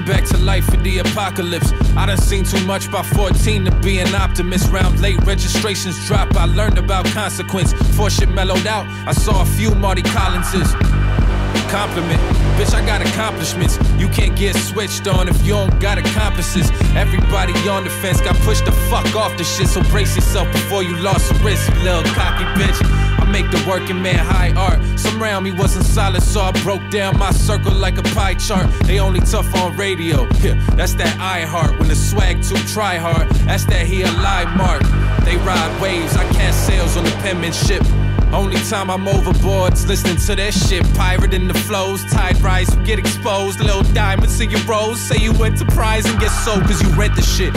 Came back to life for the apocalypse. I done seen too much by 14 to be an optimist. Round late registrations drop. I learned about consequence. Before shit mellowed out, I saw a few Marty Collinses. Compliment, bitch, I got accomplishments. You can't get switched on if you don't got accomplices. Everybody on the fence got pushed the fuck off the shit, so brace yourself before you lost your wrist, little cocky bitch. Make the working man high art. Some round me wasn't solid, so I broke down my circle like a pie chart. They only tough on radio. Yeah, that's that I heart. When the swag too try hard, that's that he alive mark. They ride waves, I cast sails on the penmanship. Only time I'm overboard's listening to that shit. Pirate in the flows, tide rise, you get exposed. Little diamonds in your rose. Say you enterprise and get sold cause you rent the shit.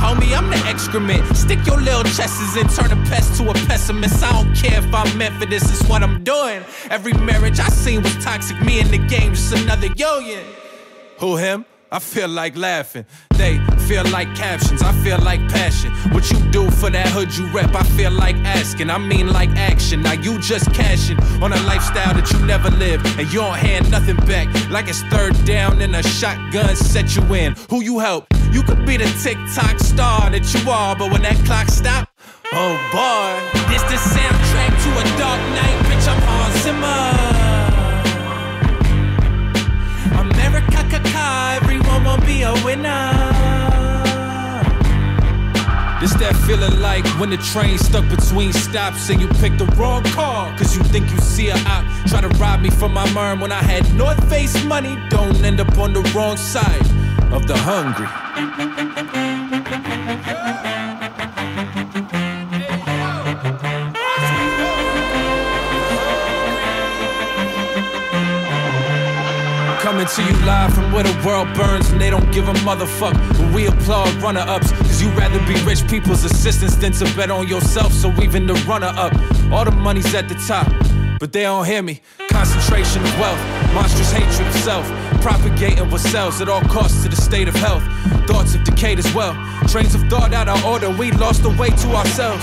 Homie, I'm the excrement. Stick your little chesses and turn a pest to a pessimist. I don't care if I'm meant for this, it's what I'm doing. Every marriage I seen was toxic. Me in the game, just another yo-yo. Who him? I feel like laughing. They feel like captions. I feel like passion. What you do for that hood you rep, I feel like asking. I mean like action. Now you just cashing on a lifestyle that you never lived, and you don't hand nothing back. Like it's third down and a shotgun set you in. Who you help? You could be the TikTok star that you are, but when that clock stop, oh boy, this the soundtrack to a dark night. Bitch, I'm Hans Zimmer. America, everyone won't be a winner. This that feeling like when the train stuck between stops and you picked the wrong car. Cause you think you see a op try to rob me from my merm when I had North Face money. Don't end up on the wrong side of the hungry. Coming to you live from where the world burns and they don't give a motherfuck. But we applaud runner ups, cause you rather be rich people's assistants than to bet on yourself. So even the runner up, all the money's at the top. But they don't hear me. Concentration of wealth, monstrous hatred of self, propagating what sells at all costs to the state of health. Thoughts have decayed as well. Trains of thought out of order, we lost the way to ourselves.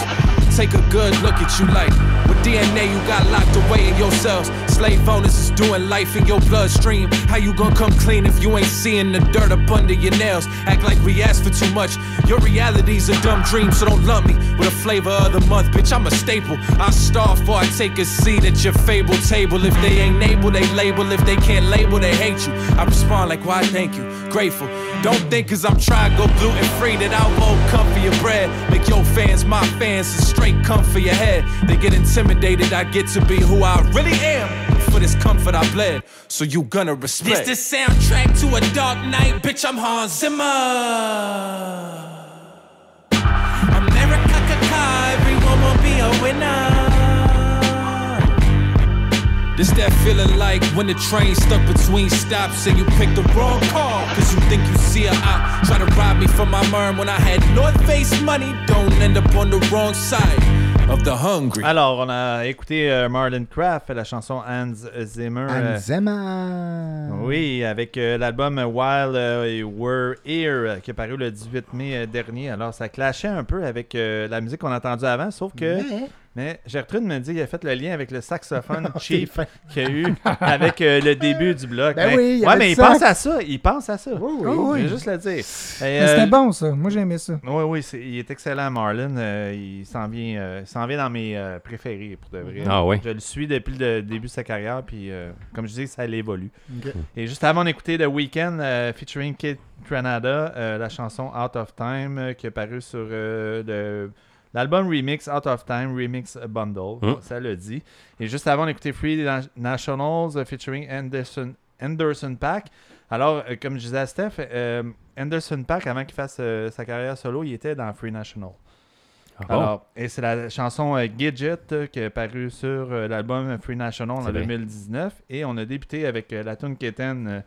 Take a good look at you like DNA you got locked away in yourselves. Slave owners is doing life in your bloodstream. How you gonna come clean if you ain't seeing the dirt up under your nails? Act like we asked for too much. Your reality's a dumb dream, so don't love me with a flavor of the month, bitch. I'm a staple. I starve before I take a seat at your fable table. If they ain't able, they label. If they can't label, they hate you. I respond like, why thank you? Grateful. Don't think cause I'm trying to go gluten free that I won't come for your bread. Make your fans my fans and straight come for your head. They get intimidated, I get to be who I really am. For this comfort I bled, so you gonna respect. This the soundtrack to a dark night, bitch. I'm Hans Zimmer. America, caca, everyone will be a winner. This that feeling like when the train stuck between stops and you picked the wrong car. My when I had North Face money. Don't end up on the wrong side of the hungry. Alors, on a écouté euh, Marlon Craft, la chanson Hans Zimmer. euh, Anzema. Oui, avec euh, l'album While euh, We're Here qui est paru le 18 mai euh, dernier. Alors, ça clashait un peu avec euh, la musique qu'on a entendue avant, sauf que. Mais- Mais Gertrude me dit qu'il a fait le lien avec le saxophone (laughs) cheap qu'il y a eu avec euh, le début du bloc. Ben Mais- oui, il y ouais, mais il pense à ça. Il pense à ça. oui. Je vais juste le dire. Mais euh, C'était bon, ça. Moi, j'aimais ça. Oui, oui, il est excellent, Marlon. Euh, il s'en vient, euh, il s'en vient dans mes euh, préférés, pour de vrai. Ah ouais. Je le suis depuis le début de sa carrière, puis euh, comme je dis, ça évolue. Ok. Et juste avant d'écouter The Weeknd euh, featuring Kate Granada, euh, la chanson Out of Time, euh, qui est parue sur euh, le- l'album Remix Out of Time Remix Bundle. Mm. Ça le dit. Et juste avant d'écouter Free Na- Nationals euh, featuring Anderson, Anderson Pack. Alors, euh, comme je disais à Steph, euh, Anderson Pack, avant qu'il fasse euh, sa carrière solo, il était dans Free National. Ah bon? Alors, et c'est la chanson euh, Gidget euh, qui est parue sur l'album Free National en C'est vrai. 2019. Et on a débuté avec la tune Keten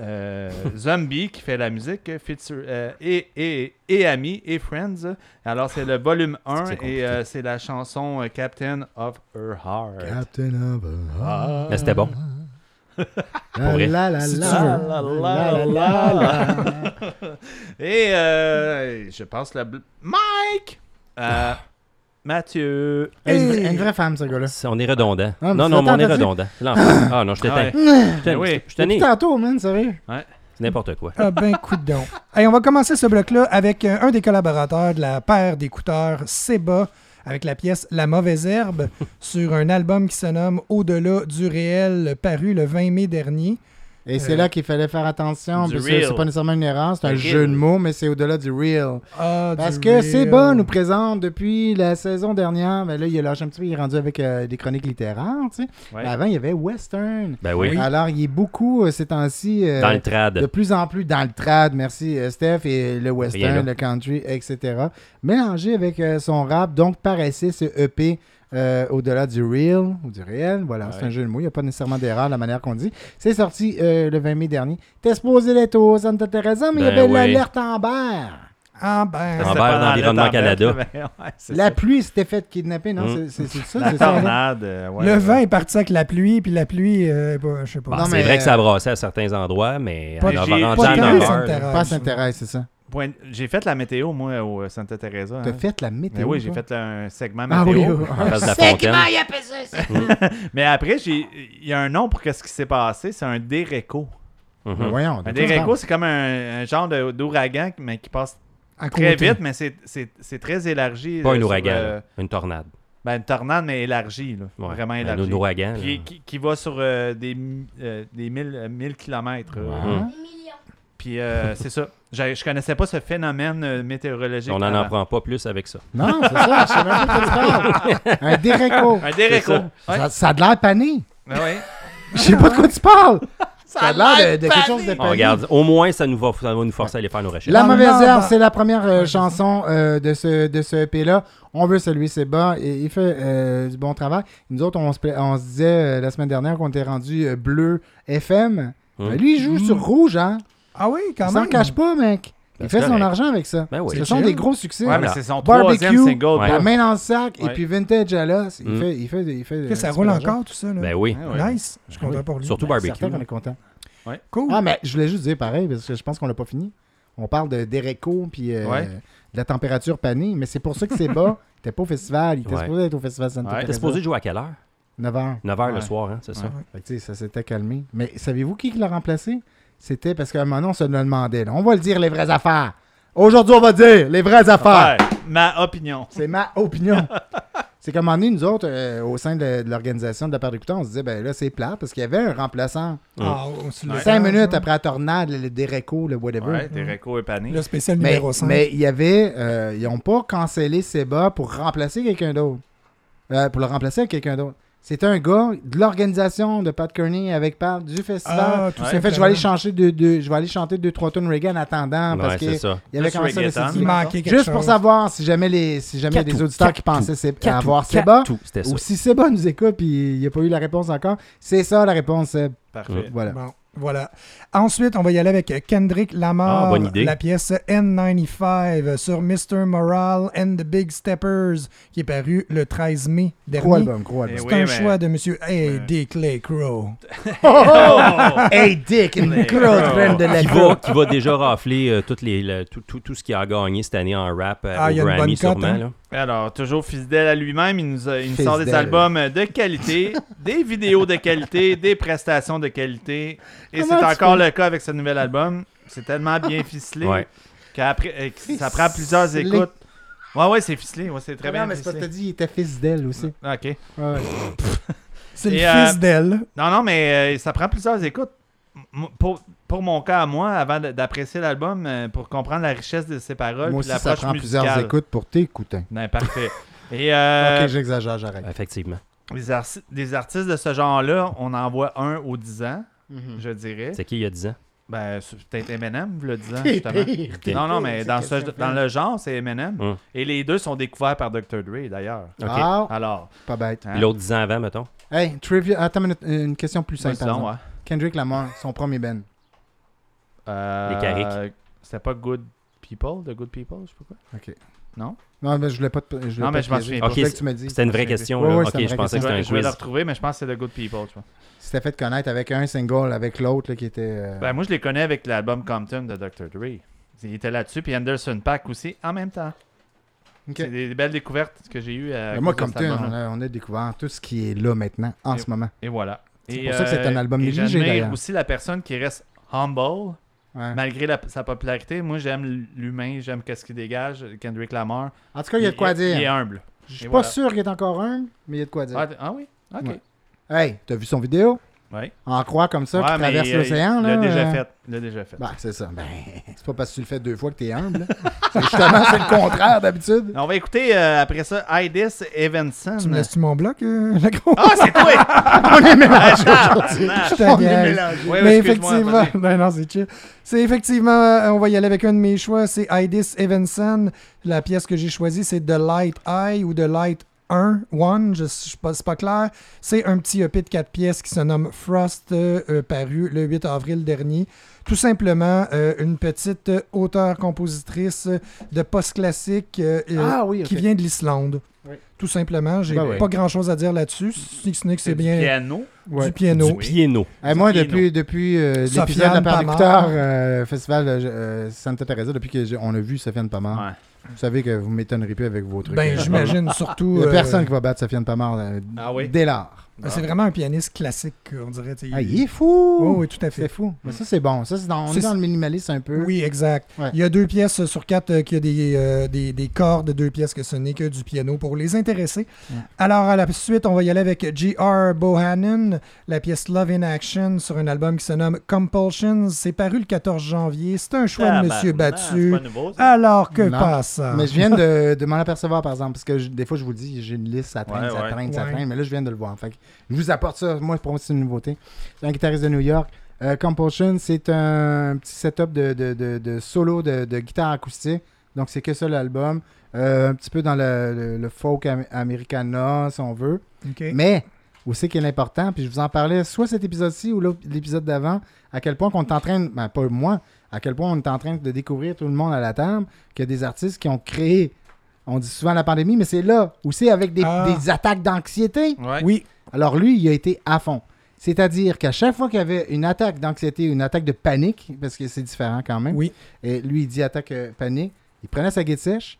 euh, Zombie qui fait la musique euh, feature- euh, et, et, et Amis et Friends. Alors, c'est le volume 1 (laughs) C'est et euh, c'est la chanson euh, Captain of Her Heart. Captain of a Heart. Mais c'était bon. (laughs) La vrai. la la Si tu la. veux. La, la, La, la, la, la, (laughs) Et euh, je passe le Mike! Mathieu. Hey, une, vraie- une vraie femme, ce gars-là. On est redondant. Ah, non, non, mais on est redondant. L'enfant. (laughs) Ah non, je t'éteins. Ah ouais. Je t'éteins. Ben tantôt, man, sérieux. C'est n'importe quoi. Ah ben, coup de don. Hey, on va commencer ce bloc-là avec euh, un des collaborateurs de la paire d'écouteurs Seba avec la pièce La mauvaise herbe (laughs) sur un album qui se nomme Au-delà du réel paru le 20 mai dernier. Et c'est Euh, là qu'il fallait faire attention, parce que c'est pas nécessairement une erreur, c'est un jeu de mots, mais c'est au-delà du real. Ah, du Parce que real. Seba nous présente depuis la saison dernière, mais là, il a lâché un petit peu, il est rendu avec euh, des chroniques littéraires, tu sais. Ouais. Mais Avant, il y avait Western. Ben oui. Alors, il est beaucoup, euh, ces temps-ci, euh, Dans le trad. de plus en plus dans le trad, merci Steph, et le western, le country, etc. Mélangé avec son rap, donc paraissait ce EP euh, au-delà du real ou du réel. Voilà, c'est Ouais. un jeu de mots, il n'y a pas nécessairement d'erreur la manière qu'on dit. C'est sorti euh, le 20 mai dernier. T'es supposé l'être au Santa Teresa, mais il y Ben avait oui. l'alerte Amber. Ah ben... L'Environnement la tempête, Canada. mais (laughs) ouais, La ça. pluie s'était faite kidnapper, non? Mm. C'est- ça? La c'est ça, tornade. euh, ouais, le ouais. vent est parti avec la pluie, puis la pluie, euh, bah, je sais pas. Bon, Non, c'est vrai que ça a brassé à certains endroits, mais Pas- en que heure. Sainte-Thérèse. Pas s'intéresse, c'est ça. Point- J'ai fait la météo, moi, au Santa Teresa. T'as hein. fait la météo? Ben oui, j'ai fait un segment Ah oui, météo. oui. En face de la fontaine. (laughs) Mais après, j'ai- il y a un nom pour ce qui s'est passé. C'est un déréco. Mhm. voyons. Un déréco, c'est comme un, un genre de- d'ouragan, mais qui passe À très côté. vite, mais c'est- c'est c'est très élargi. Pas euh, un sur, ouragan, euh, là. une tornade. ben, une tornade, mais élargie. Là. Ouais. Vraiment Un élargie. ouragan. là. Qui, qui, qui va sur euh, des, euh, des 1000 1000 km. Ouais. Puis euh, c'est ça. Je, je connaissais pas ce phénomène euh, météorologique. On n'en avant. apprend pas plus avec ça. Non, c'est ça, je sais même pas de quoi tu parles. (laughs) Un déréco. Un déréco. C'est Ouais. Ça, ça a de l'air pané. Ben ouais. Je sais pas de quoi tu parles. Ça a l'air de, de quelque chose de On regarde, au moins, ça, nous va, ça va nous forcer à aller faire nos recherches. La mauvaise herbe, c'est la première euh, chanson euh, de ce, de ce EP-là. On veut saluer Seba. Et il fait euh, du bon travail. Nous autres, on se, pla- on se disait euh, la semaine dernière qu'on était rendu euh, bleu FM. Hum. Mais lui, il joue sur rouge, hein. Ah oui, quand Il même. s'en cache pas, mec. Il Ben, fait son correct. argent avec ça. Ben oui. Ce C'est sont chill. des gros succès. Ouais, mais c'est son Barbecue, troisième single. Ouais. La bon. main dans le sac et Ouais. puis Vintage à l'os. Il, Mm. fait, il, fait, il fait. il fait Que ça un roule encore, tout ça. Là? Ben oui. Ouais. Nice. Je suis content pour lui. Surtout Ben, barbecue. certain qu'on est content. Cool. Ah, mais je voulais juste dire pareil, parce que je pense qu'on l'a pas fini. On parle de d'Ereco puis euh, Ouais. de la température panée, mais c'est pour ça que c'est bas. (laughs) Il était pas au festival, il était Ouais. supposé être au festival Santa Ouais. T'es Teresa. supposé jouer à quelle heure? 9h. 9h le Ouais. soir, hein, c'est ça. Ouais. Fait que, tu sais, ça s'était calmé. Mais savez-vous qui l'a remplacé? C'était parce qu'à un moment donné, on se le demandait. là. On va le dire, les vraies affaires. Aujourd'hui, on va dire les vraies affaires. Ouais, ma opinion. C'est ma opinion. (laughs) c'est qu'à un moment donné, nous autres, euh, au sein de, de l'organisation de la part d'écouteurs, on se disait, ben là, c'est plat parce qu'il y avait un remplaçant. Ah, Ouais. Cinq minutes après la tornade, le, Dereco, le whatever. Ouais, des réco épanés. Le spécial Mais, numéro 5. mais il y avait. euh, ils n'ont pas cancellé Seba pour remplacer quelqu'un d'autre. Euh, pour le remplacer avec quelqu'un d'autre. C'était un gars de l'organisation de Pat Kearney avec Pat du festival. Ah, tout Ouais. A fait, je vais aller chanter de, de- je vais aller chanter deux trois tunes Reagan en attendant parce Ouais, que c'est ça. il y avait commencé à quelque Juste chose. pour savoir si jamais les si jamais il y a des auditeurs qui pensaient c'est- avoir Seba ça. ou si Seba nous écoute puis il n'y a pas eu la réponse encore, c'est ça la réponse Seb. Parfait. Voilà. Bon, voilà. Ensuite, on va y aller avec Kendrick Lamar, Ah, bonne idée. la pièce N95 sur Mr. Morale and the Big Steppers, qui est paru le 13 mai Gros dernier. album, gros album. C'est Eh oui, un mais- choix de Monsieur Hey. Dick Clay Crow. (laughs) Oh! hey Dick, grosse graine de la qui va, qui va déjà rafler euh, toutes les, le- tout, tout, tout ce qu'il a gagné cette année en rap euh, Ah, au Grammy, cote, sûrement. hein? là. Alors, toujours fidèle à lui-même, il nous, a- il nous sort des albums de qualité, des vidéos de qualité, des prestations de qualité. Et c'est encore le cas avec ce nouvel album. C'est tellement bien (laughs) ficelé Ouais. qu'après, euh, que ça prend plusieurs Ficelé. écoutes. Ouais, ouais, c'est ficelé. Ouais, c'est très Ah bien non, mais c'est parce que t'as dit il était fils d'elle aussi. Ok. Ouais, ouais. (laughs) C'est le Et, euh, fils d'elle. Non, non, mais euh, ça prend plusieurs écoutes. M- Pour, pour mon cas à moi, avant d'apprécier l'album, euh, pour comprendre la richesse de ses paroles, Moi aussi, ça prend plusieurs écoutes pour t'écouter. Ben, parfait. (laughs) Et euh, ok, j'exagère, j'arrête. Effectivement. des artistes de ce genre-là, on en voit un aux 10 ans, Mhm. je dirais. C'est qui il y a 10 ans? Ben, c'est peut-être Eminem, le 10 ans, (laughs) T'es justement. pire, Non, non, mais dans, ce, dans le genre, c'est Eminem. Hum. Et les deux sont découverts par Dr. Dre, d'ailleurs. Ok. Ah, Alors, pas bête. hein? L'autre 10 ans avant, mettons. Hey, trivia. Attends une, minute, une question plus simple. Vas-y par ouais. Kendrick Lamar, son premier band. Euh, Les Carrick. C'était pas Good People, The Good People, je sais pas quoi. Ok. Non? Non, mais je voulais pas te. Je voulais Non, pas mais je m'en souviens pas. ça Ok, que tu m'as dit. C'était une vraie question. ok, je pensais que Je c'était un vais, je vais le quiz. retrouver, mais je pense que c'est The Good People. Je pense. C'était fait connaître avec un single, avec l'autre là, qui était. euh, Ben, moi, je les connais avec l'album Compton de Dr. Dre. Il était là-dessus, puis Anderson Pack aussi, en même temps. Ok. C'est des, belles découvertes que j'ai eues. à Ben, moi, tu, on a, on a découvert tout ce qui est là maintenant, en Et- ce moment. Et voilà. C'est Et, pour ça que c'est un album et négligé, j'admire aussi la personne qui reste humble, Ouais. malgré la- sa popularité. Moi, j'aime l'humain, j'aime qu'est-ce qu'il dégage, Kendrick Lamar. En tout cas, il y a de quoi Il est dire. humble. Je suis pas voilà. sûr qu'il est encore un, mais il y a de quoi dire. Ah, ah oui? Ok. Ouais. Hey, t'as vu son vidéo? Ouais. En croix comme ça, Ouais, qui traverse il- l'océan, Il là. l'a déjà euh, fait. Il l'a déjà fait. Ben, c'est ça. Ben, c'est pas parce que tu le fais deux fois que t'es humble. C'est justement, c'est le contraire d'habitude. On va écouter euh, après ça Idis Evanson. Tu me laisses-tu mon bloc, euh, (laughs) le gros? Ah, c'est toi! (laughs) On est mélangés Ah, aujourd'hui. On est mélangés. Ouais, ouais, mais effectivement, vas-y. non, c'est chill. C'est effectivement, euh, on va y aller avec un de mes choix, c'est Idis Evanson. La pièce que j'ai choisie, c'est The Light Eye ou The Light 1, One, je sais pas, c'est pas clair. C'est un petit EP de quatre pièces qui se nomme Frost, euh, euh, paru le 8 avril dernier. Tout simplement, euh, une petite auteure-compositrice de post-classique euh, Ah oui, qui vient de l'Islande. Oui. Tout simplement, j'ai Ben oui. pas grand-chose à dire là-dessus. Si ce n'est que c'est du bien piano? du piano. Du piano. Eh, moi, Piano. depuis, depuis euh, l'épisode de la euh, Festival Santa Teresa, depuis qu'on a vu Sofiane Pamar, Ouais. Vous savez que vous m'étonnerez plus avec vos trucs. Ben, j'imagine Il surtout. n'y a euh, personne qui va battre Sofiane Pamar euh, Ah oui? dès l'art. Ben, c'est vraiment un pianiste classique, on dirait. Ah, il est fou! Oh, oui, tout à C'est fait. fou. Mais ça, c'est bon. Ça, c'est dans, on C'est- est dans le minimalisme un peu. Oui, exact. Ouais. Il y a deux pièces sur quatre euh, qui a des, euh, des, des cordes, deux pièces que ce n'est que du piano pour les intéresser. Ouais. Alors, à la suite, on va y aller avec G.R. Bohannon, la pièce Love in Action sur un album qui se nomme Compulsions. C'est paru le 14 janvier. C'est un choix de Monsieur Battu. c'est pas nouveau, ça. Alors que Non. passe ça? Mais je viens de, de m'en apercevoir, par exemple, parce que je- des fois, je vous le dis, j'ai une liste, ça traîne, Ouais, ça ouais. traîne, ça Ouais. traîne, mais là, je viens de le voir. Fait que je vous apporte ça. Moi, pour moi, c'est une nouveauté. C'est un guitariste de New York. Euh, Compulsion, c'est un petit setup de, de, de, de solo de, de guitare acoustique. Donc, c'est que ça l'album. Euh, un petit peu dans le, le- le folk am- americana, si on veut. OK. Mais, aussi qui est l'important, puis je vous en parlais soit cet épisode-ci ou l'épisode d'avant, à quel point qu'on est en train, de- ben pas moi, à quel point on est en train de découvrir tout le monde à la table, qu'il y a des artistes qui ont créé, on dit souvent la pandémie, mais c'est là, aussi avec des, Ah. des attaques d'anxiété. Ouais. Oui, Alors lui, il a été à fond. C'est-à-dire qu'à chaque fois qu'il y avait une attaque d'anxiété, une attaque de panique, parce que c'est différent quand même, oui. et lui, il dit attaque euh, panique, il prenait sa guide sèche,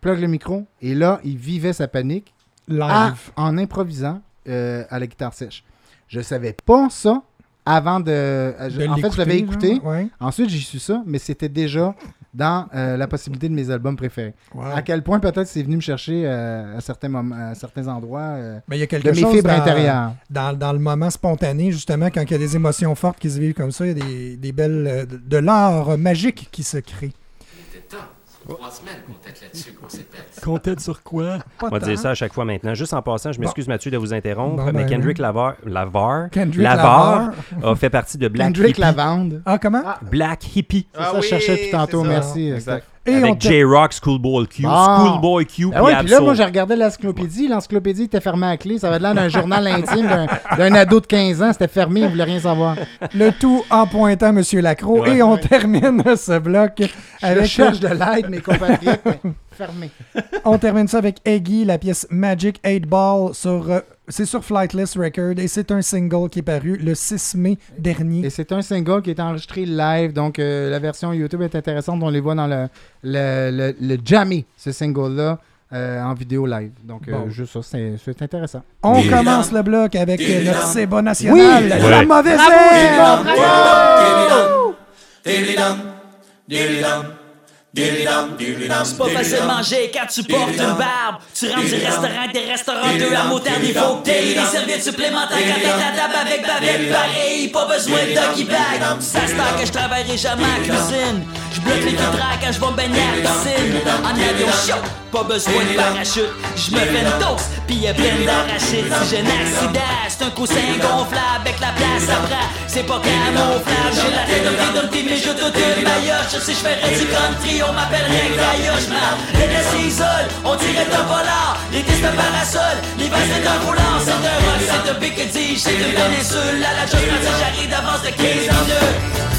plug le micro, et là, il vivait sa panique Live. à- en improvisant euh, à la guitare sèche. Je savais pas ça avant de. euh, De en fait, je l'avais écouté. genre, ouais. Ensuite, j'ai su ça, mais c'était déjà dans euh, la possibilité de mes albums préférés. Wow. À quel point peut-être c'est venu me chercher euh, à, certains moments, à certains endroits euh, Mais il y a quelque de mes chose fibres dans- intérieures. dans, dans le moment spontané, justement, quand il y a des émotions fortes qui se vivent comme ça, il y a des, des belles. de l'art magique qui se crée. Il était temps. Ça fait trois semaines qu'on tête là-dessus, qu'on s'est perdu. Comptez sur quoi? Pas On va tant. dire ça à chaque fois maintenant. Juste en passant, je m'excuse Mathieu de vous interrompre, Bon, mais ben, Kendrick oui. Lavar, Lavar, Kendrick Lavar Lamar. a fait partie de Black Kendrick Hippie. Lavande. Ah, comment? Black Hippie. C'est ça que je cherchais depuis tantôt, merci. Exact. Et avec te- J-Rock, Schoolboy Q, Ah. Schoolboy Q, Ah ouais, puis puis là, moi, j'ai regardé l'encyclopédie. L'encyclopédie était fermée à clé. Ça avait l'air d'un journal intime d'un- d'un ado de 15 ans. C'était fermé, il voulait rien savoir. Le tout en pointant M. Lacroix. Ouais. et on termine ce bloc Je avec. cherche de l'aide, mes compatriotes. mais fermé. On termine ça avec Eggy, la pièce Magic 8 Ball. sur euh, C'est sur Flightless Record et c'est un single qui est paru le 6 mai dernier. Et c'est un single qui est enregistré live, donc euh, la version YouTube est intéressante. On les voit dans le, le, le, le Jammy, ce single-là, euh, en vidéo live. Donc, euh, Bon. juste ça, c'est c'est intéressant. On commence le bloc avec euh, notre Seba national, Oui! la mauvaise. C'est pas facile de manger quand tu portes une barbe. Tu rentres du restaurant, des restaurants, deux à motard, il faut que t'aies des serviettes supplémentaires quand t'es à table avec bavette. Pareil, pas besoin de doggy bag. Ça se que je travaillerai jamais en cuisine. Je bloque les vitrages quand je vais me baigner à la piscine. En avion chaud, pas besoin de parachute. Je me fais une toast, pis y'a plein d'arachides. Si j'ai un accident, c'est un coussin gonflable avec la place à bras. C'est pas camouflage, j'ai la tête de Dumpty, mais je toute une maillotche. Si je ferais du country, on m'appellerait Gaillotche, man. L'été s'isole, on dirait un polar. L'été c'est un parasol, l'hiver c'est un roulant. C'est un rock, c'est un piccadilly, c'est une péninsule. À la job, j'arrive d'avance de 15 minutes.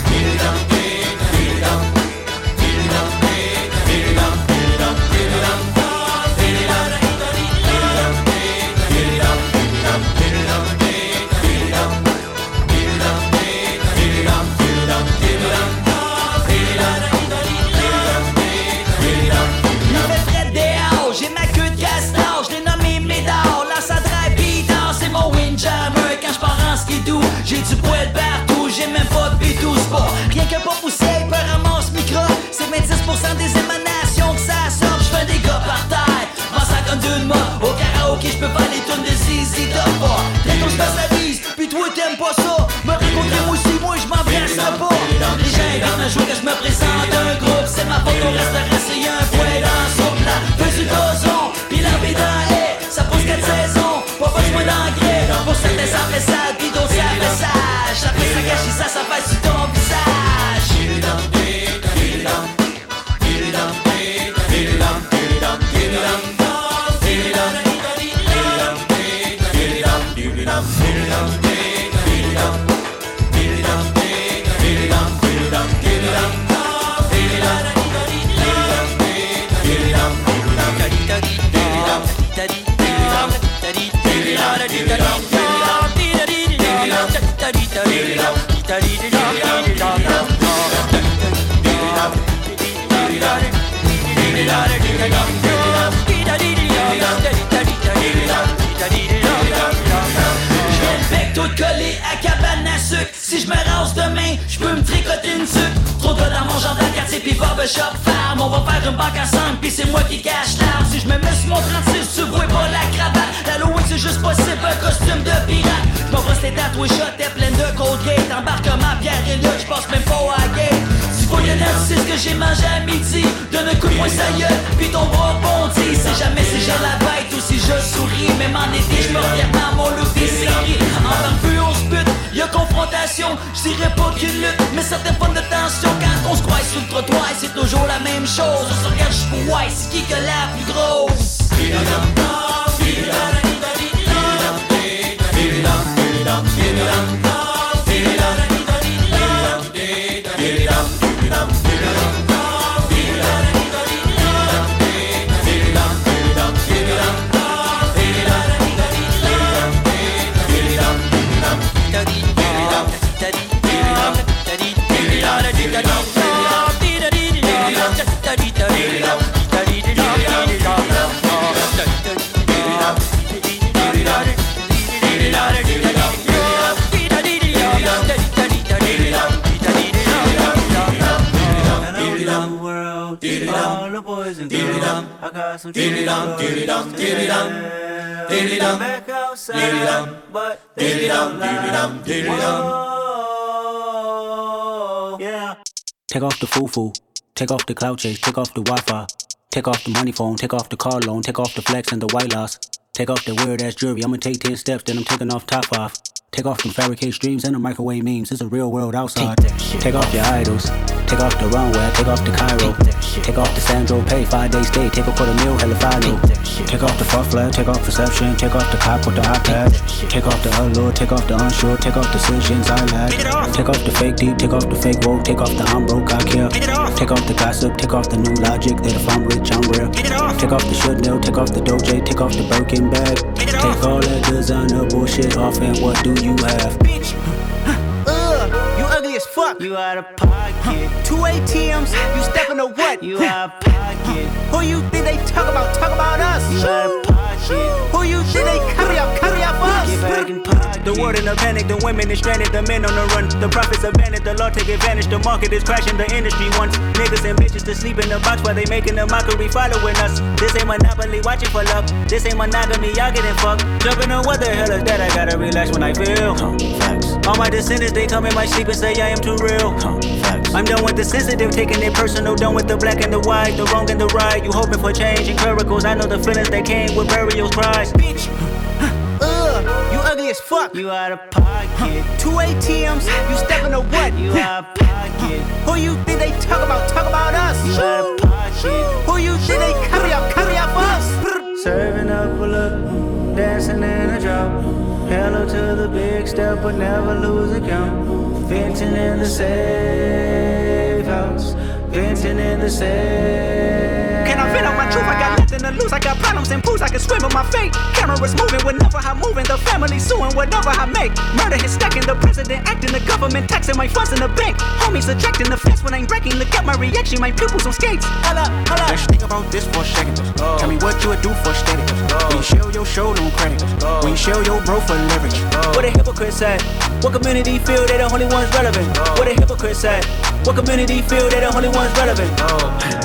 Barbershop farm On va faire une banque ensemble puis c'est moi qui cache l'arme Si je me mets sur mon 36, tu vois pas la cravate. L'Halloween c'est juste possible, un costume de pirate. Je m'en brosse les shot, t'es pleine de Colgate. Embarquement, Pierre et là, je passe même pas à gate Si faut c'est ce que j'ai mangé à midi Donne un coup de poing sa gueule, puis ton bras bondit. C'est jamais si j'ai la bête je souris Même en été, je reviens dans mon look des séries En barbu, on se bute, y'a confrontation Je dirais pas qu'une lutte, mais certaines formes de tension Quand on se croise sur le trottoir, c'est toujours la même chose On se regarde, pour ouais, c'est qui que la plus grosse I got some diddly dum, diddly dum, diddly dum, diddly dum, back outside, but diddly dum, diddly dum, diddly dum. Yeah. Take off the foo-foo, take off the cloud chase, take off the Wi-Fi, take off the money phone, take off the car loan, take off the flex and the white loss, take off the weird ass jewelry. I'ma take ten steps, then I'm taking off top off. Take off them fabricate streams and the microwave memes. It's a real world outside. Take off your idols. Take off the runway. Take off the Cairo. Take off the Sandro Pay. Five day stay. Take off for the meal. Hella follow. Take off the fuck flag. Take off perception. Take off the cop with the iPad. Take off the allure. Take off the unsure. Take off decisions I lack. Take off the fake deep. Take off the fake woke. Take off the I'm broke. I care. Take off the gossip. Take off the new logic that if I'm rich, I'm real. Take off the should know. Take off the doje. Take off the Birkin bag. Take all that designer bullshit off and what do you have? Bitch, Ugh, you ugly as fuck. You out of pocket. Two ATMs, you stepping to what? You out of pocket. Who you think they talk about? Talk about us. You out of pocket. Who you think they carry up? Carry up us. Get back in pocket. The world in a panic, the women is stranded, the men on the run. The profits abandoned, the law take advantage. The market is crashing, the industry wants niggas and bitches to sleep in the box while they making a mockery following us. This ain't monopoly, watching for luck. This ain't monogamy, y'all getting fucked. Jumping on what the hell is that? I gotta relax when I feel. All my descendants, they come in my sleep and say I am too real. I'm done with the sensitive, taking it personal. Done with the black and the white, the wrong and the right. You hoping for change and miracles. I know the feelings that came with burials, cries. Bitch. Ugh, you ugly as fuck. You out of pocket. Two ATMs, you stepping to what? You out of pocket. Who you think they talk about? Talk about us. You out of pocket. Who you think they carry up? Carry up us. Serving up a look, dancing in a drop. Hello to the big step, but never lose a. Venting in the safe house, venting in the safe. Can I vent on my truth? I got nothing to lose. I got problems and pools. I can swim with my fate. Cameras moving whenever I'm moving. The family suing whatever I make. Murder is stacking. The president acting. The government taxing my funds in the bank. Homies ejecting the fence when I'm breaking. Look at my reaction. My pupils on skates. Hold up, hold up. Let's think about this for a second. Oh. Tell me what you would do for status. Oh. When you show your show no credit. Oh. When you show your bro for leverage. What a hypocrite said. What community feel they the only ones relevant? What a hypocrite said. What community feel they the only ones relevant?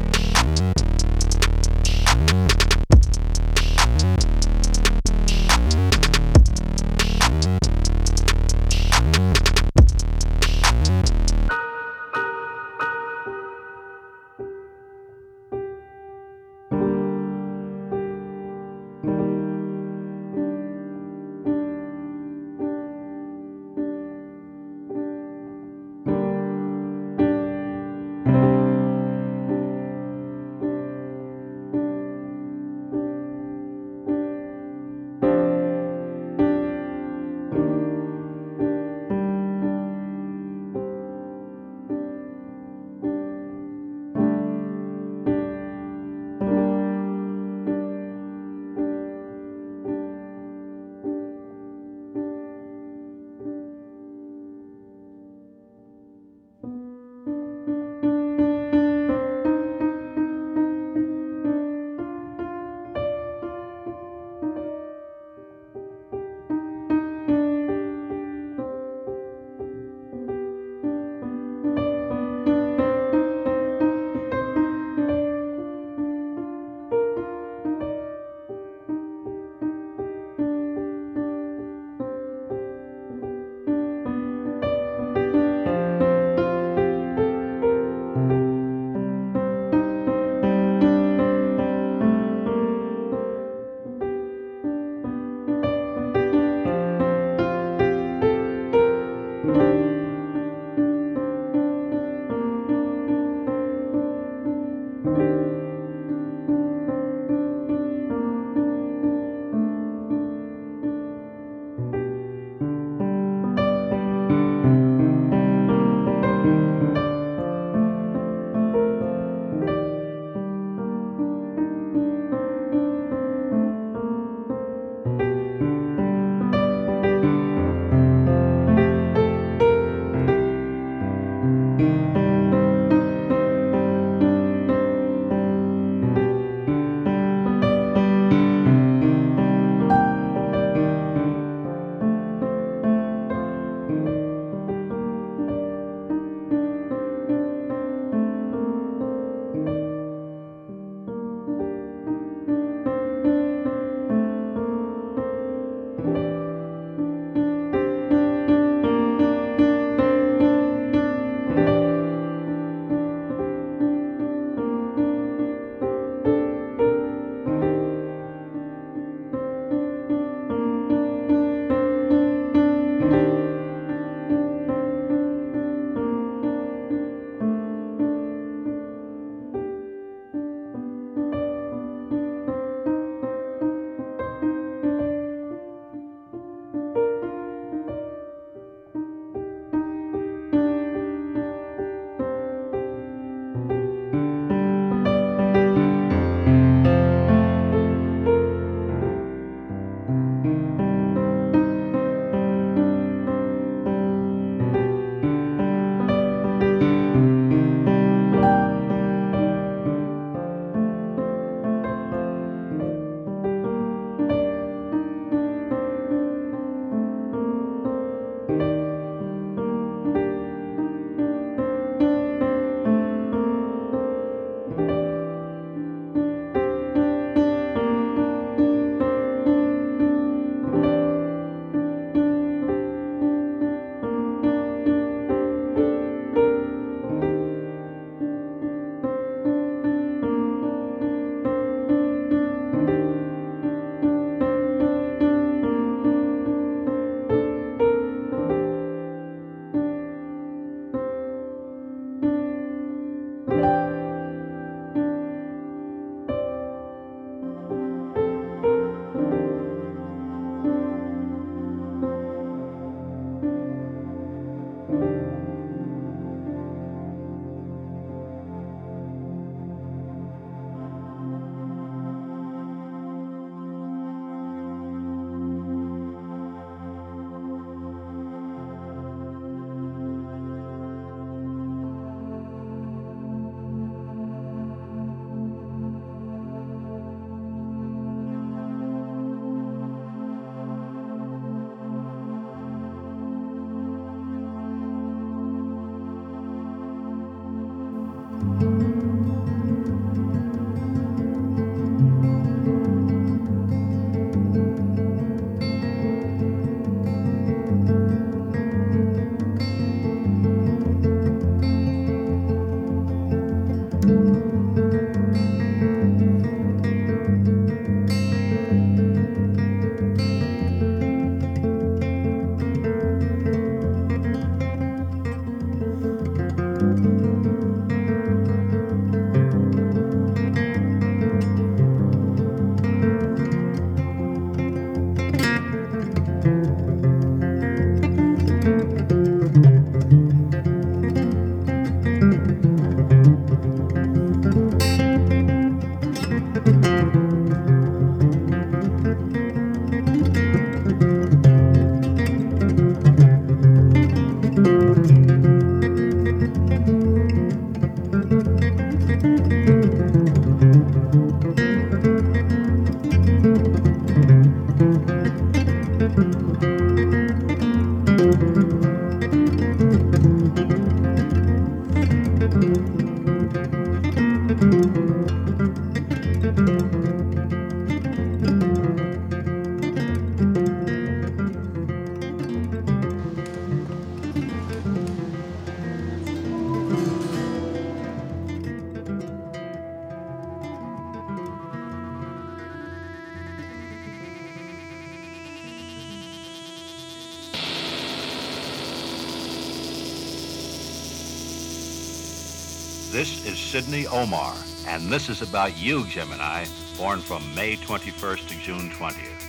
Omar, and this is about you, Gemini, born from May 21st to June 20th.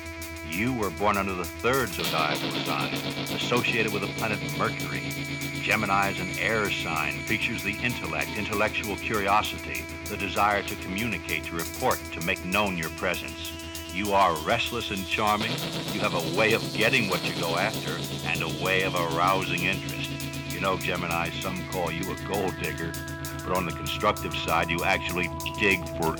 You were born under the third zodiacal sign, associated with the planet Mercury. Gemini's an air sign, features the intellect, intellectual curiosity, the desire to communicate, to report, to make known your presence. You are restless and charming. You have a way of getting what you go after and a way of arousing interest. You know, Gemini, some call you a gold digger, but on the constructive side, you actually dig for.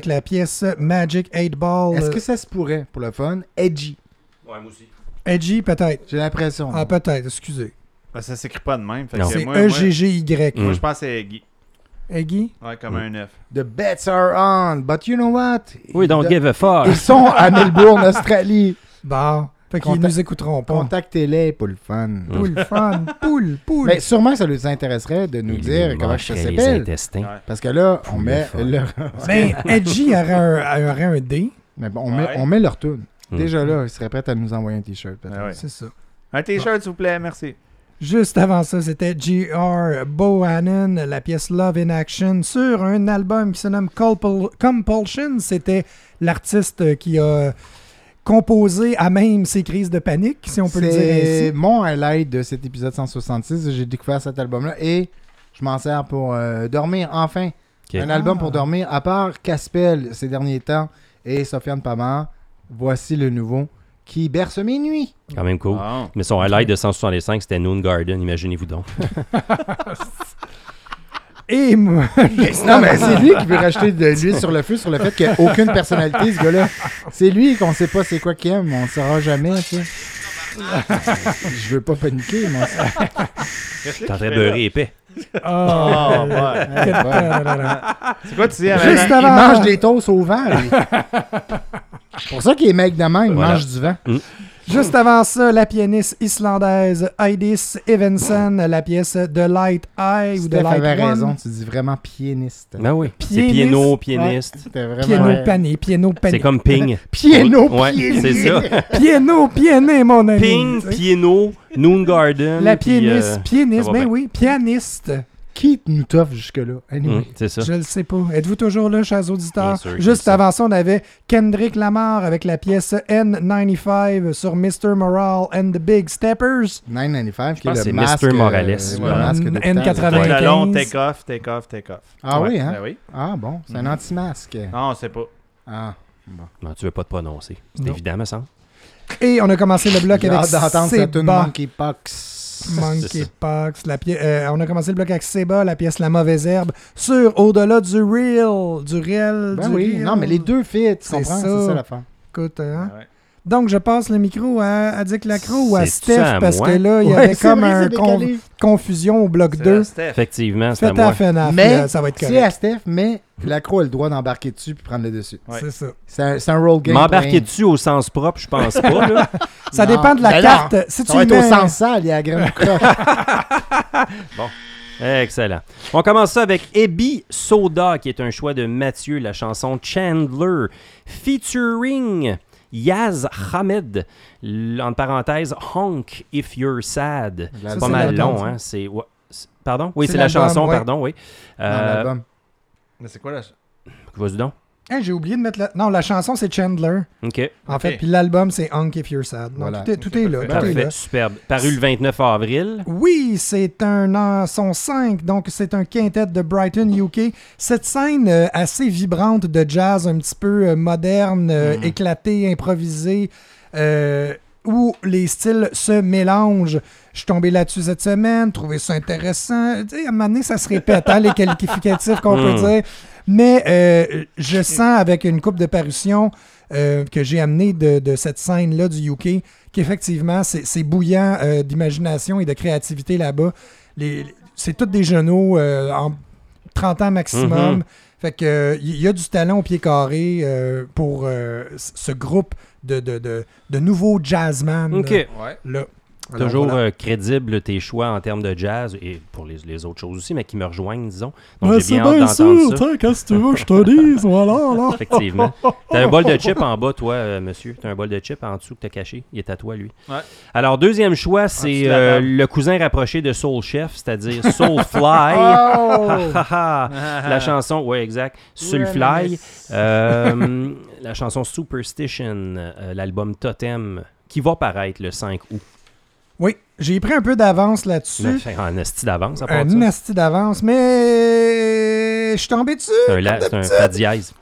Avec la pièce Magic 8 Ball. Est-ce que ça se pourrait, pour le fun, edgy? Ouais, moi aussi. Edgy, peut-être. J'ai l'impression. Ah, peut-être, excusez. Ben, ça s'écrit pas de même. C'est moi- moi- E-G-G-Y. Moi, je pense que c'est Guy. Eggy? Ouais, comme un œuf. The bets are on, but you know what? We don't give a fuck. Ils sont à Melbourne, Australie. Bon. Fait qu'ils Contact- nous écouteront pas. Contactez-les pour le fun. Poule fun, poule, poule. Mais sûrement, ça nous intéresserait de nous Il dire comment ça mangerait les s'appelle. intestins. Parce que là, on Poule met fun. le... (laughs) Ben, Edgy aurait un, aurait un D. Mais bon, on, met, on met leur tune. Mm. Déjà là, ils seraient prêts à nous envoyer un t-shirt. peut-être. Ah ouais. C'est ça. Un t-shirt, s'il vous plaît, merci. Juste avant ça, c'était G.R. Bohannon, la pièce Love in Action, sur un album qui se nomme Compul- Compulsion. C'était l'artiste qui a composé à même ses crises de panique, si on peut le dire C'est ainsi. mon highlight de cet épisode 166. J'ai découvert cet album-là et je m'en sers pour euh, dormir, enfin. Un album Ah. pour dormir, à part Caspel ces derniers temps et Sofiane Pamar. Voici le nouveau qui berce mes nuits. Quand même cool. Mais son highlight de 165, c'était Noon Garden, imaginez-vous donc. (laughs) (laughs) Et moi, Non, mais c'est lui qui veut (laughs) rajouter de l'huile sur le feu sur le fait qu'il n'y a aucune personnalité, ce gars-là. C'est lui qu'on sait pas c'est quoi qu'il aime, on ne saura jamais, tu sais. Je veux pas paniquer, moi. T'es en train de beurrer épais. Oh, ouais. C'est quoi? Tu dis, Juste? Il mange des toasts au vent. C'est pour ça qu'il est mec de même, il Voilà. mange du vent. Juste avant ça, la pianiste islandaise Heidis Evensen, la pièce The Light Eye ou The Light avait One. raison, tu dis vraiment pianiste. Ben oui. C'est Pianiste. piano, pianiste. c'était vraiment... Piano ouais. pané, piano pané. C'est comme ping. (laughs) Piano, Ouais, piané. c'est ça. Piano, piané, mon ami. Ping, Tu sais. piano, Noon Garden. La puis, pianiste, euh, pianiste, ça va ben bien. oui, pianiste. Qui nous t'offre jusque-là? Anyway. c'est ça. Je le sais pas. Êtes-vous toujours là, chers auditeurs? Bien sûr que Juste avant ça, on avait Kendrick Lamar avec la pièce N95 sur Mr. Morale and the Big Steppers. 995, qui est le que c'est masque... Mr. Morales. euh, masque d'hôpital. N95. Take le long, 95. take off, take off, take off. Ah Ouais. oui, hein? Ben oui. Ah bon, c'est un anti-masque. Non, c'est pas. Ah. Non, tu veux pas te prononcer. C'est Non. évident, me semble. Et on a commencé le bloc J'ai avec hâte d'entendre cette. Monkeypox. (laughs) Monkeypox. La pièce, euh, on a commencé le bloc avec Seba, la pièce La Mauvaise Herbe, sur Au-delà du real. Du réel. Ben du oui, real. non, mais les deux fit, tu C'est comprends? ça. C'est ça l'affaire. Écoute, hein? Ouais. Donc, je passe le micro à, à Dick Lacroix ou à Steph à parce moi? que là, il y Ouais, avait comme vrai, un c'est con- décalé. confusion au bloc C'est 2. à Steph. Effectivement, c'est à moi. FNAF, Mais là, ça va être c'est à Steph, mais l'accro a le droit d'embarquer dessus puis prendre le dessus. Ouais. C'est ça. C'est un, un roll game. M'embarquer plein. dessus au sens propre, je pense pas. Là. (laughs) Ça Non. dépend de la Ben carte. non, Si ça tu va être mets- au sens sale, il y a la graine croche. (laughs) Excellent. On commence ça avec Ebi Soda, qui est un choix de Mathieu, la chanson Chandler, featuring Yaz Hamed, entre parenthèses, Honk If You're Sad. C'est pas mal long, hein? C'est, pardon? Oui, C'est la chanson, ouais. pardon, oui. Euh, l'album. Mais c'est quoi la. Vas-y donc. Hein, J'ai oublié de mettre la... Non, la chanson, c'est Chandler. OK. En fait, puis l'album, c'est Hunk If You're Sad. Donc, Voilà. tout est, tout est là. parfait. tout est là. superbe. Paru le 29 avril. Oui, c'est un an- son 5, donc c'est un quintet de Brighton, UK. Cette scène euh, assez vibrante de jazz, un petit peu euh, moderne, euh, Mhm. éclatée, improvisée, euh, où les styles se mélangent. Je suis tombé là-dessus cette semaine, trouvé ça intéressant. Tu sais, à un moment donné, ça se répète, hein, les (laughs) qualificatifs qu'on peut Mhm. dire. Mais euh, je sens avec une coupe de parution euh, que j'ai amené de, de cette scène-là du UK qu'effectivement, c'est bouillant euh, d'imagination et de créativité là-bas. Les- les- C'est tous des genoux euh, en 30 ans maximum. Mhm. Fait que euh, il y a du talent au pied carré euh, pour euh, ce groupe de, de, de, de nouveaux jazzman. Ouais. là. Alors, Toujours voilà. euh, crédible tes choix en termes de jazz et pour les, les autres choses aussi, mais qui me rejoignent, disons. Donc Ouais, j'ai bien c'est hâte bien d'entendre sûr, ça. tiens, qu'est-ce que tu veux, je te dise, voilà, là. (laughs) Effectivement. T'as un bol de chip en bas, toi, euh, monsieur. T'as un bol de chip en dessous que t'as caché. Il est à toi, lui. Ouais. Alors, deuxième choix, dessous c'est euh, le cousin rapproché de Soul Chef, c'est-à-dire Soulfly. (laughs) Oh! Ha, ha, ha. la chanson, ouais, exact. Soulfly. Euh, la chanson Superstition, euh, l'album Totem, qui va paraître le 5 août. Oui, j'ai pris un peu d'avance là-dessus. En esti d'avance, à part Un ça. d'avance, mais je suis tombé dessus. C'est un, la- comme c'est un d'habitude. fa dièse.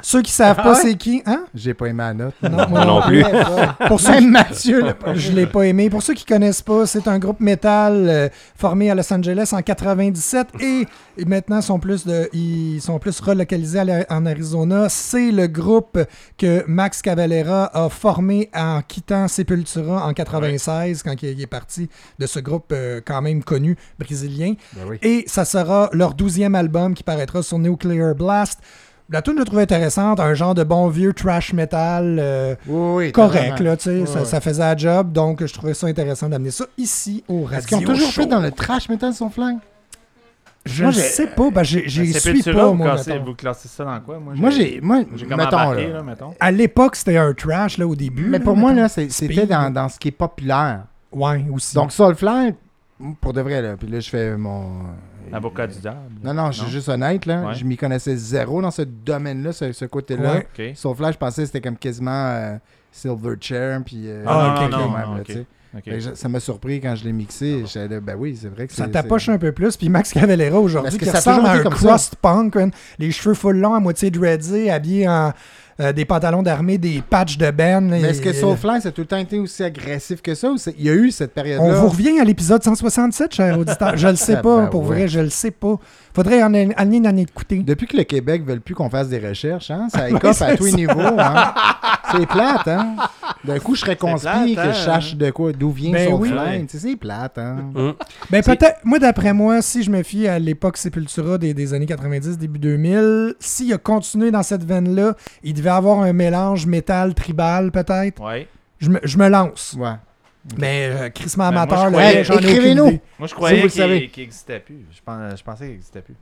Ceux qui savent Ah pas ouais? c'est qui, hein? J'ai pas aimé la note. Non, (laughs) Moi non plus. (laughs) Pour ceux Même qui- Mathieu pas Je l'ai pas aimé. Pour ceux qui connaissent pas, c'est un groupe métal euh, formé à Los Angeles en 97 et, et maintenant sont plus de, ils sont plus relocalisés la- en Arizona. C'est le groupe que Max Cavalera a formé en quittant Sepultura en 96 quand il il est parti de ce groupe euh, quand même connu brésilien. Ben oui. Et ça sera leur douzième album qui paraîtra sur Nuclear Blast. La tune je la trouve intéressante, un genre de bon vieux trash metal euh, Oui, oui, correct, là, tu sais, Ouais, ça, faisait la job, donc je trouvais ça intéressant d'amener ça ici au radio. Est-ce qu'ils ont toujours show. fait dans le trash metal son flingue? Je Moi, ne sais pas, ben, j'ai- suis pas, vous moi, classez-. Vous classez ça dans quoi? Moi, j'ai. Moi, J'ai mettons, embarqué, là. là, mettons. À l'époque, c'était un trash, là, au début. Mais là, pour moi, là, c'était dans ce qui est populaire. Ouais, aussi. Donc, Soulfly, pour de vrai, là, puis là, je fais mon. L'avocat du diable. Non, non, je suis juste honnête, là. Ouais. Je m'y connaissais zéro dans ce domaine-là, ce, ce côté-là. Ouais. Ok. Soulfly, je pensais que c'était comme quasiment euh, Silverchair, puis. euh, Ah, Ah, là, que je- Ça m'a surpris quand je l'ai mixé. Là, ben oui, c'est vrai que Ça c'est- un peu plus. Puis Max Cavalera aujourd'hui, Parce que qui ressemble à un crust punk, les cheveux full longs, à moitié dreadsés, habillé en euh, des pantalons d'armée, des patchs de Ben. Mais est-ce que Soulfly, ça a tout le temps été aussi agressif que ça ou c'est- il y a eu cette période-là? On vous revient à l'épisode 167, cher auditeur. Je le sais pas, ben pour ouais. vrai, je le sais pas. Faudrait en aller une année d'écouter. Depuis que le Québec ne veut plus qu'on fasse des recherches, hein, ça (laughs) écope à tous les niveaux. Hein. C'est plate, hein? (laughs) D'un coup, je serais conspiré plate, que hein? je sache de quoi, d'où vient Ben Soulfly. oui. C'est plate, hein? Hum. Ben peut-être, moi d'après moi, si je me fie à l'époque Sepultura des, des années 90, début 2000, s'il a continué dans cette veine-là, il devait avoir un mélange métal tribal peut-être. Ouais. Je me, je me lance. Ouais. Mais euh, crissement Ben, moi, amateur, j'en ai écrivez-nous. Moi, je croyais qu'il savez. qu'il existait plus. Je, pense- je pensais qu'il existait plus.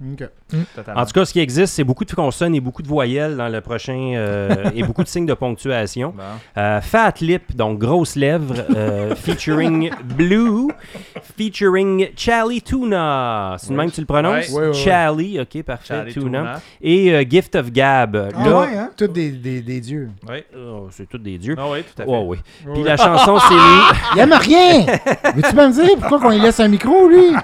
Totalement. En tout cas, ce qui existe, c'est beaucoup de consonnes et beaucoup de voyelles dans le prochain euh, et beaucoup de signes de ponctuation. Bon. Euh, Fat Lip, donc grosses lèvres, euh, featuring Blue, featuring Charlie Tuna. C'est le même que tu le prononces? Charlie, ok, parfait, Charlie Tuna. Tuna. Et euh, Gift of Gab. Ah Là, ouais, hein? Tous des, des, des dieux. Oui. oh, c'est tous des dieux. Ah oui, tout à fait. Ouais, ouais. Puis la chanson, c'est (laughs) Il aime rien! (laughs) Veux-tu pas me dire pourquoi qu'on lui laisse un micro, lui?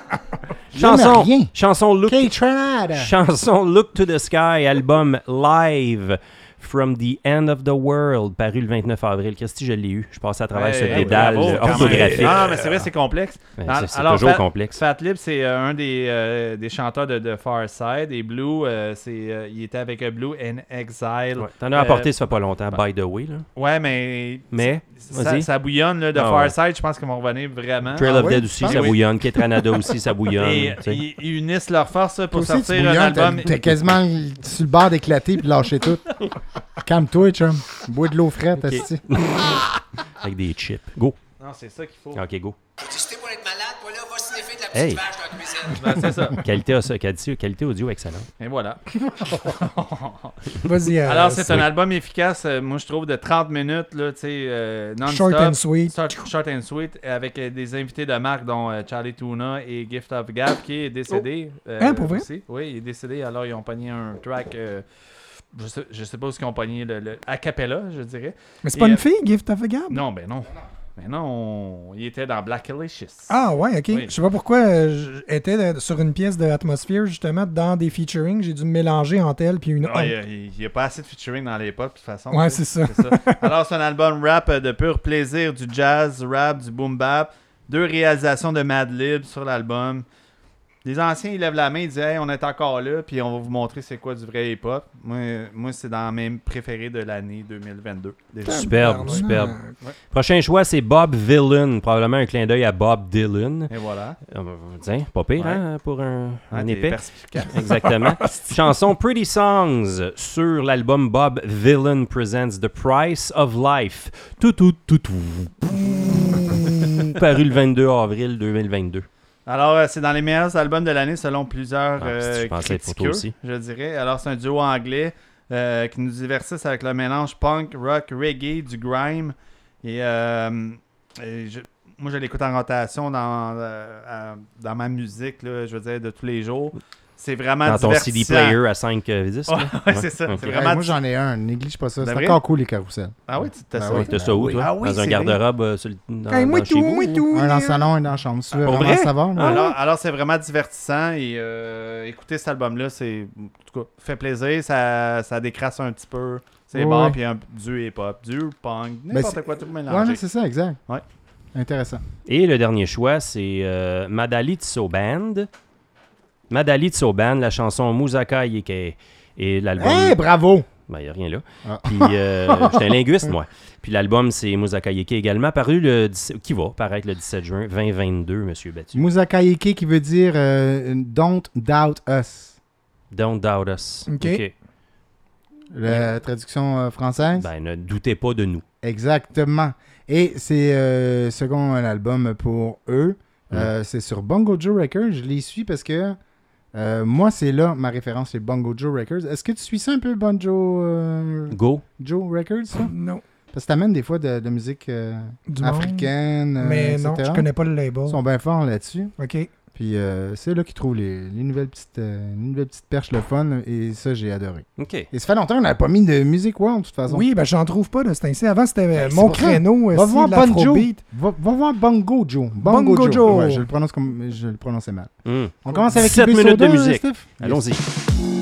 Il chanson, rien. chanson Look! Chanson Look to the Sky, album live from the End of the World, paru le 29 avril. Christy, je l'ai eu. Je passais à travers Ouais, ce dédale bravo, orthographique. Ah, mais c'est vrai, c'est complexe. C'est- toujours Fat- complexe. Fat Lip, c'est euh, un des, euh, des chanteurs de, de Far Side. Et Blue, euh, c'est, euh, il était avec Blue in Exile. Ouais, T'en as Euh, apporté, ça fait pas longtemps, by the way. Là. Ouais, mais. Mais, ça, vas-y. ça bouillonne là, de Ah, Far ouais. Side. Je pense qu'ils vont revenir vraiment. Trail Ah of Dead aussi, ça Oui. bouillonne. Ketranada (laughs) aussi, ça bouillonne. Et ils, ils unissent leurs forces pour Toi aussi, tu sortir un album. T'es quasiment sur le bord d'éclater puis de lâcher tout. (laughs) Calme-toi, chum. Bois de l'eau frette, esti. (laughs) Avec des chips. Go. Non, c'est ça qu'il faut. Ok, go. Si t'es pour être malade, toi là, va sniffer de la petite Hey. vache dans la cuisine. (laughs) Ben, c'est ça. Qualité, audio- qualité, qualité audio excellente. Et voilà. Vas-y. euh, Alors, c'est un album efficace, euh, moi je trouve, de 30 minutes, là, tu sais, euh, non-stop. Short and sweet. Short, short and sweet, avec euh, des invités de marque, dont euh, Charlie Tuna et Gift of Gab, qui est décédé. euh, Hein, pour vrai? aussi. Oui, il est décédé, alors ils ont pogné un track. Euh, je, sais, je sais pas où ils ont pogné le, le a cappella, je dirais. Mais c'est pas euh, une fille, Gift of a Gab? Non, ben non. Mais non, on- il était dans Black Alicious. Ah ouais, ok. Oui. Je sais pas pourquoi euh, j'étais sur une pièce de Atmosphere, justement, dans des featuring. J'ai dû me mélanger entre elle puis une Ah, il autre. n'y a, pas assez de featuring dans les pop, de toute façon. Ouais, c'est ça. Alors, c'est un album rap euh, de pur plaisir, du jazz, rap, du boom bap. Deux réalisations de Madlib sur l'album. Les anciens, ils lèvent la main, ils disent Hey, on est encore là, puis on va vous montrer c'est quoi du vrai hip-hop. Moi, moi c'est dans mes préférés de l'année 2022. déjà. Superbe, superbe. Prochain choix, c'est Bob Villain. Probablement un clin d'œil à Bob Dylan. Et voilà. Euh, tiens, pas pire, Ouais. hein, pour un, Ouais, un perspicace. (laughs) (laughs) Exactement. Chanson Pretty Songs sur l'album Bob Villain Presents The Price of Life. Tout, tout, tout, tout. (laughs) Paru le 22 avril 2022. Alors, euh, c'est dans les meilleurs albums de l'année selon plusieurs Ah, euh, aussi. je dirais. Alors, c'est un duo anglais euh, qui nous divertisse avec le mélange punk, rock, reggae, du grime. Et, euh, et je- moi, je l'écoute en rotation dans, dans ma musique, là, je veux dire, de tous les jours. C'est vraiment Dans ton CD player à 5 disques. Ouais, là? (laughs) ouais, c'est ça. C'est Ouais, moi, j'en ai un. Néglige pas ça. C'est encore cool, les carousels. Ah oui, tu t'as Ben ça. oui. T'as ça où, toi? Ah oui, dans un garde-robe euh, sur le- dans, Hey, moi dans chez tout, vous? moi tout. Un dans le salon, un dans la chambre. Veux Pour vraiment vrai? savoir. là. Alors, alors c'est vraiment divertissant et euh, écouter cet album-là, c'est en tout cas fait plaisir, ça, ça décrasse un petit peu, c'est Ouais, bon, ouais. puis un, du hip-hop, du punk, Ben, n'importe c'est- quoi tout Ouais, mélangé. non, c'est ça, exact. Ouais. Intéressant. Et le dernier choix, c'est euh, Madali Tso Band. Madali Tso Band, la chanson Musaka Yeke. Et l'album. Hey, bravo! Ben, il n'y a rien là. Ah. Puis, euh, j'étais un linguiste, moi. Puis l'album, c'est Musaka Yeke également, paru le 17 qui va paraître le 17 juin 2022, Monsieur Battu. Musakaike qui veut dire euh, Don't doubt us. Don't doubt us. Ok. La traduction euh, française? Ben, ne doutez pas de nous. Exactement. Et c'est second un album pour eux. Euh, c'est sur Bongo Joe Records. Je les suis parce que euh, moi, c'est là ma référence, c'est Bongo Joe Records. Est-ce que tu suis ça un peu, Bongo euh, Go. Joe Records, ça? Non. Parce que t'amènes des fois de, de musique euh, africaine. euh, Mais non, etc. je connais pas le label. Ils sont bien forts là-dessus. OK. Puis euh, c'est là qu'ils trouvent les, les nouvelles petites, euh, les nouvelles petites perches le fun. Et ça, j'ai adoré. OK. Et ça fait longtemps qu'on n'avait pas mis de musique World, de toute façon. Oui, ben j'en trouve pas de ce temps-ci. Avant, c'était euh, Ben, mon créneau. Va voir de Bon Joe. l'afrobeat. Va, va voir Bongo Joe. Bongo Joe. Ouais, je le prononce comme je le prononçais mal. Hmm. On commence avec 17 IB minutes Soda, de musique. Allons-y.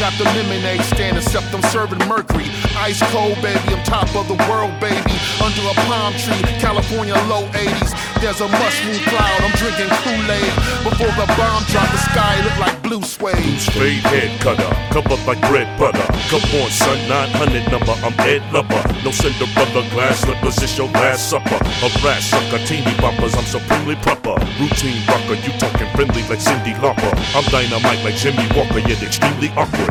Got the lemonade stand, except I'm serving mercury. Ice cold, baby, I'm top of the world, baby. Under a palm tree, California low 80s. There's a mushroom cloud, I'm drinking Kool-Aid. Before the bomb drop, the sky look like blue suede. Straight head cutter, covered like bread butter. Come on, son, 900 number, I'm Ed Lover. No Cinderella glass slippers, it's your last supper. A rat sucker, teeny bumpers, I'm supremely proper. Routine rocker, you talking friendly like Cindy Lauper. I'm dynamite like Jimmy Walker, yet extremely awkward.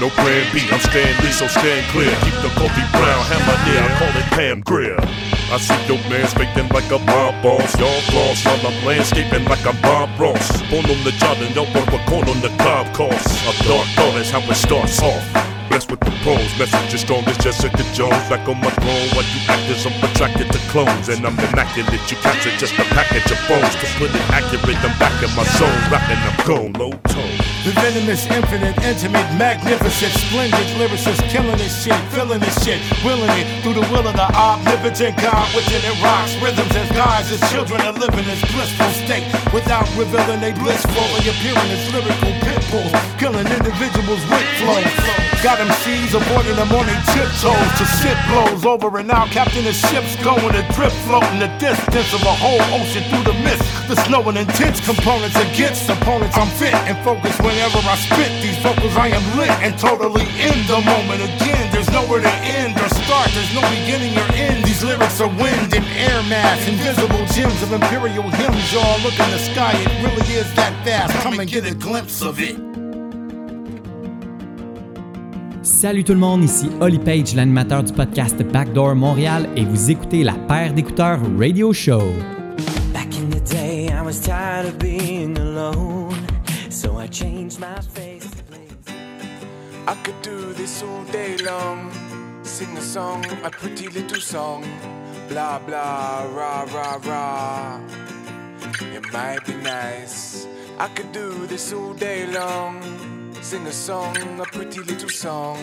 No plan B, I'm Stan Lee, so stand clear. Keep the Kobe Brown hammer near, I call it Pam Grier. I see your man's faking like a mob boss. Y'all floss while I'm landscaping like I'm Bob Ross. Born on the job and don't work corn on the cob course. A dark thought is how it starts off. Blessed with the pros, message as strong as Jessica Jones. Back on my throne, while you actors, I'm attracted to clones. And I'm immaculate, you capture just a package of bones. To put it accurate, I'm back in my zone. Rapping, I'm gone, low tone. The venomous, infinite, intimate, magnificent, splendid lyricist, killing this shit, feeling this shit, willing it through the will of the omnipotent God within it rocks. Rhythms as guides, as children are living this blissful state without revealing they blissful appearing as lyrical pit bulls, killing individuals with flow. Got them MCs avoiding them on their tiptoes to shit blows over and out. Captain the ship's going adrift, floating the distance of a whole ocean through the mist. The snow and intense components against opponents. I'm fit and focused whenever I spit these vocals. I am lit and totally in the moment. Again, there's nowhere to end or start. There's no beginning or end. These lyrics are wind and air mass, invisible gems of imperial hymns. Y'all look in the sky. It really is that fast. Come and get a glimpse of it. Salut tout le monde, ici Holly Page, l'animateur du podcast Backdoor Montréal, et vous écoutez la paire d'écouteurs Radio Show. Back in the day, I was tired of being alone, so I changed my face. I could do this all day long. Sing a song, a pretty little song. Blah blah, rah rah rah. It might be nice. I could do this all day long. Sing a song, a pretty little song.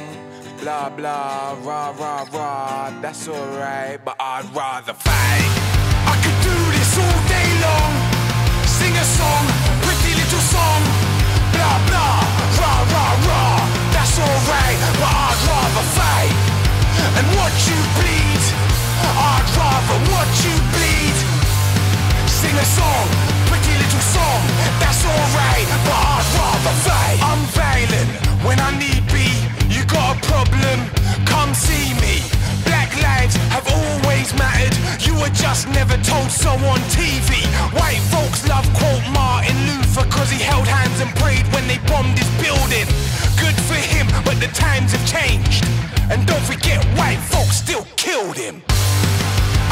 Blah blah, rah rah rah. That's alright, but I'd rather fight. I could do this all day long. Sing a song, pretty little song. That's alright, but I'd rather fight and you bleed. I'd rather you bleed. Sing a song, pretty little song. That's alright, but I'd rather fight. I'm when I need be. You got a problem? Come see me. Black lives have always mattered. You were just never told so on TV. White folks love quote Martin Luther cause he held hands and prayed when they bombed his building. Good for him, but the times have changed. And don't forget, white folks still killed him.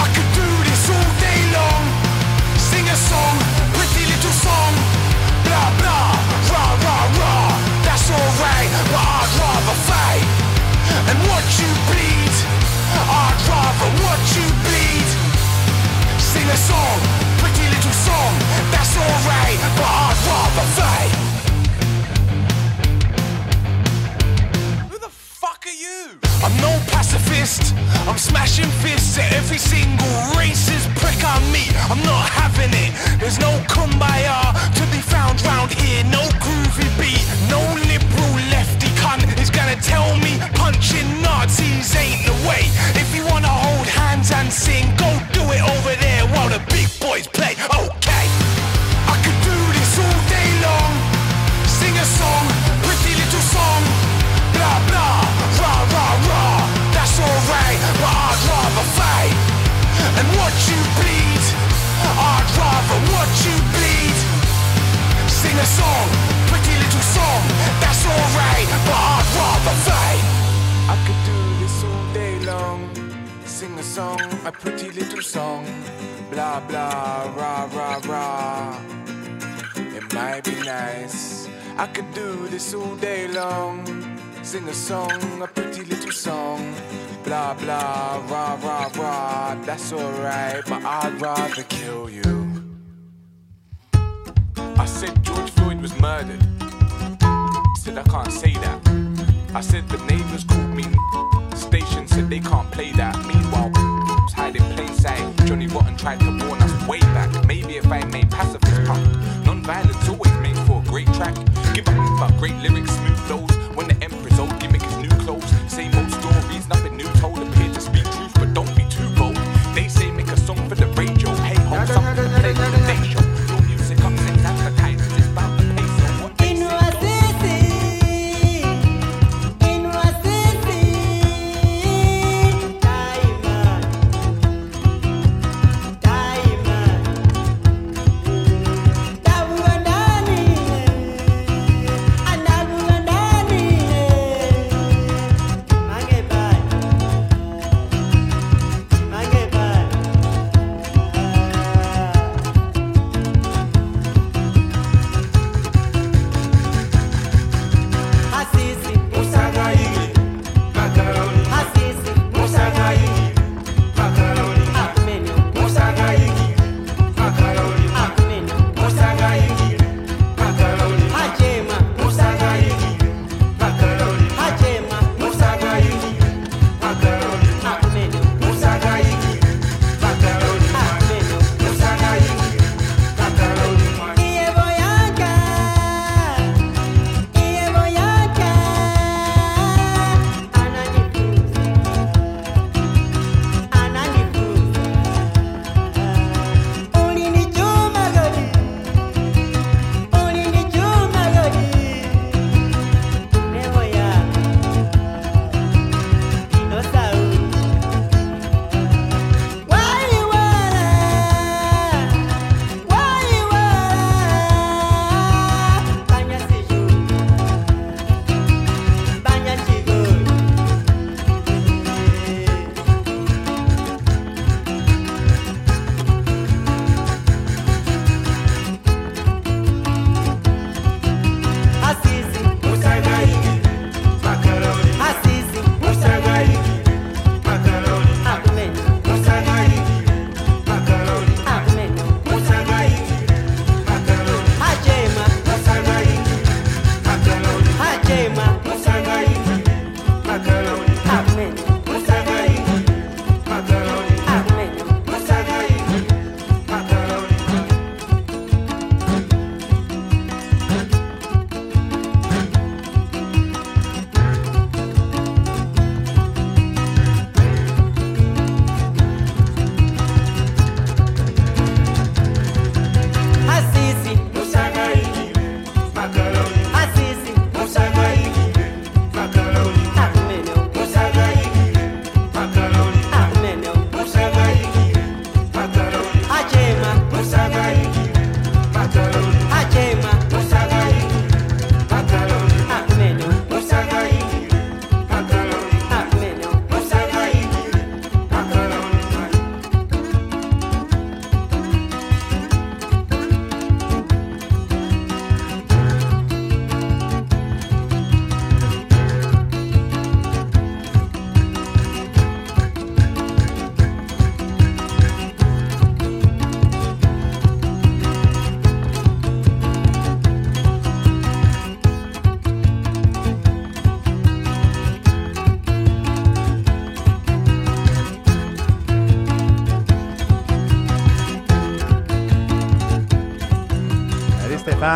I could do this all day long. Sing a song, pretty little song. Blah blah, rah rah rah. That's alright, but I'd rather fight and watch you bleed. I'd rather watch you bleed. Sing a song, pretty little song. That's alright, but I'd rather fight. Who the fuck are you? I'm no pacifist. I'm smashing fists at every single racist prick I meet. I'm not having it. There's no kumbaya to be found round here. No groovy beat. No tell me punching Nazis ain't the way. If you wanna hold hands and sing, go do it over there while the big boys play. Okay. I could do this all day long. Sing a song, pretty little song. Blah blah, rah rah rah. That's alright, but I'd rather fight and watch you bleed. I'd rather watch you bleed. Sing a song, pretty little song. That's alright, but song, a pretty little song. Blah blah, rah rah rah. It might be nice. I could do this all day long. Sing a song, a pretty little song. Blah blah, rah rah rah. That's alright, but I'd rather kill you. I said George Floyd was murdered. Said I can't say that. I said the neighbors called me. Station said they can't play that. Meanwhile, was hiding plain sight. Johnny Rotten tried to warn us way back. Maybe if I made pacifist punk, non-violence always made for a great track. Give up about great lyrics, smooth flows. When the emperor's old gimmick is new clothes, same old stories, nothing new told.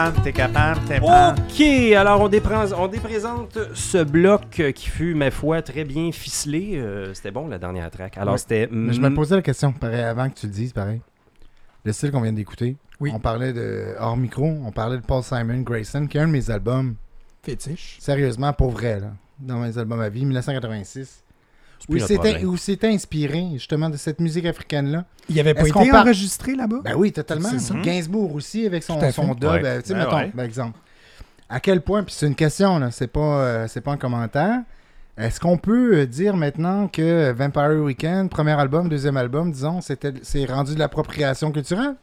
Capable, t'es capable, t'es capable. OK, alors on, dépré- on déprésente ce bloc qui fut, ma foi, très bien ficelé. Euh, c'était bon, la dernière track. Alors, Ouais. c'était... Mais je me posais la question, pareil, avant que tu le dises, pareil. Le style qu'on vient d'écouter. On parlait de. Hors micro, on parlait de Paul Simon Grayson, qui est un de mes albums. Fétiche. Sérieusement, pour vrai, là. Dans mes albums à vie, 1986. Où il s'était inspiré, justement, de cette musique africaine-là. Il avait pas Est-ce été qu'on par- enregistré là-bas? Ben oui, totalement. Ça. Gainsbourg aussi, avec son, son dub. Ouais. euh, tu sais, Ben mettons, ouais. par exemple. À quel point, puis c'est une question, là, c'est pas, euh, c'est pas un commentaire. Est-ce qu'on peut euh, dire maintenant que Vampire Weekend, premier album, deuxième album, disons, c'était, c'est rendu de l'appropriation culturelle?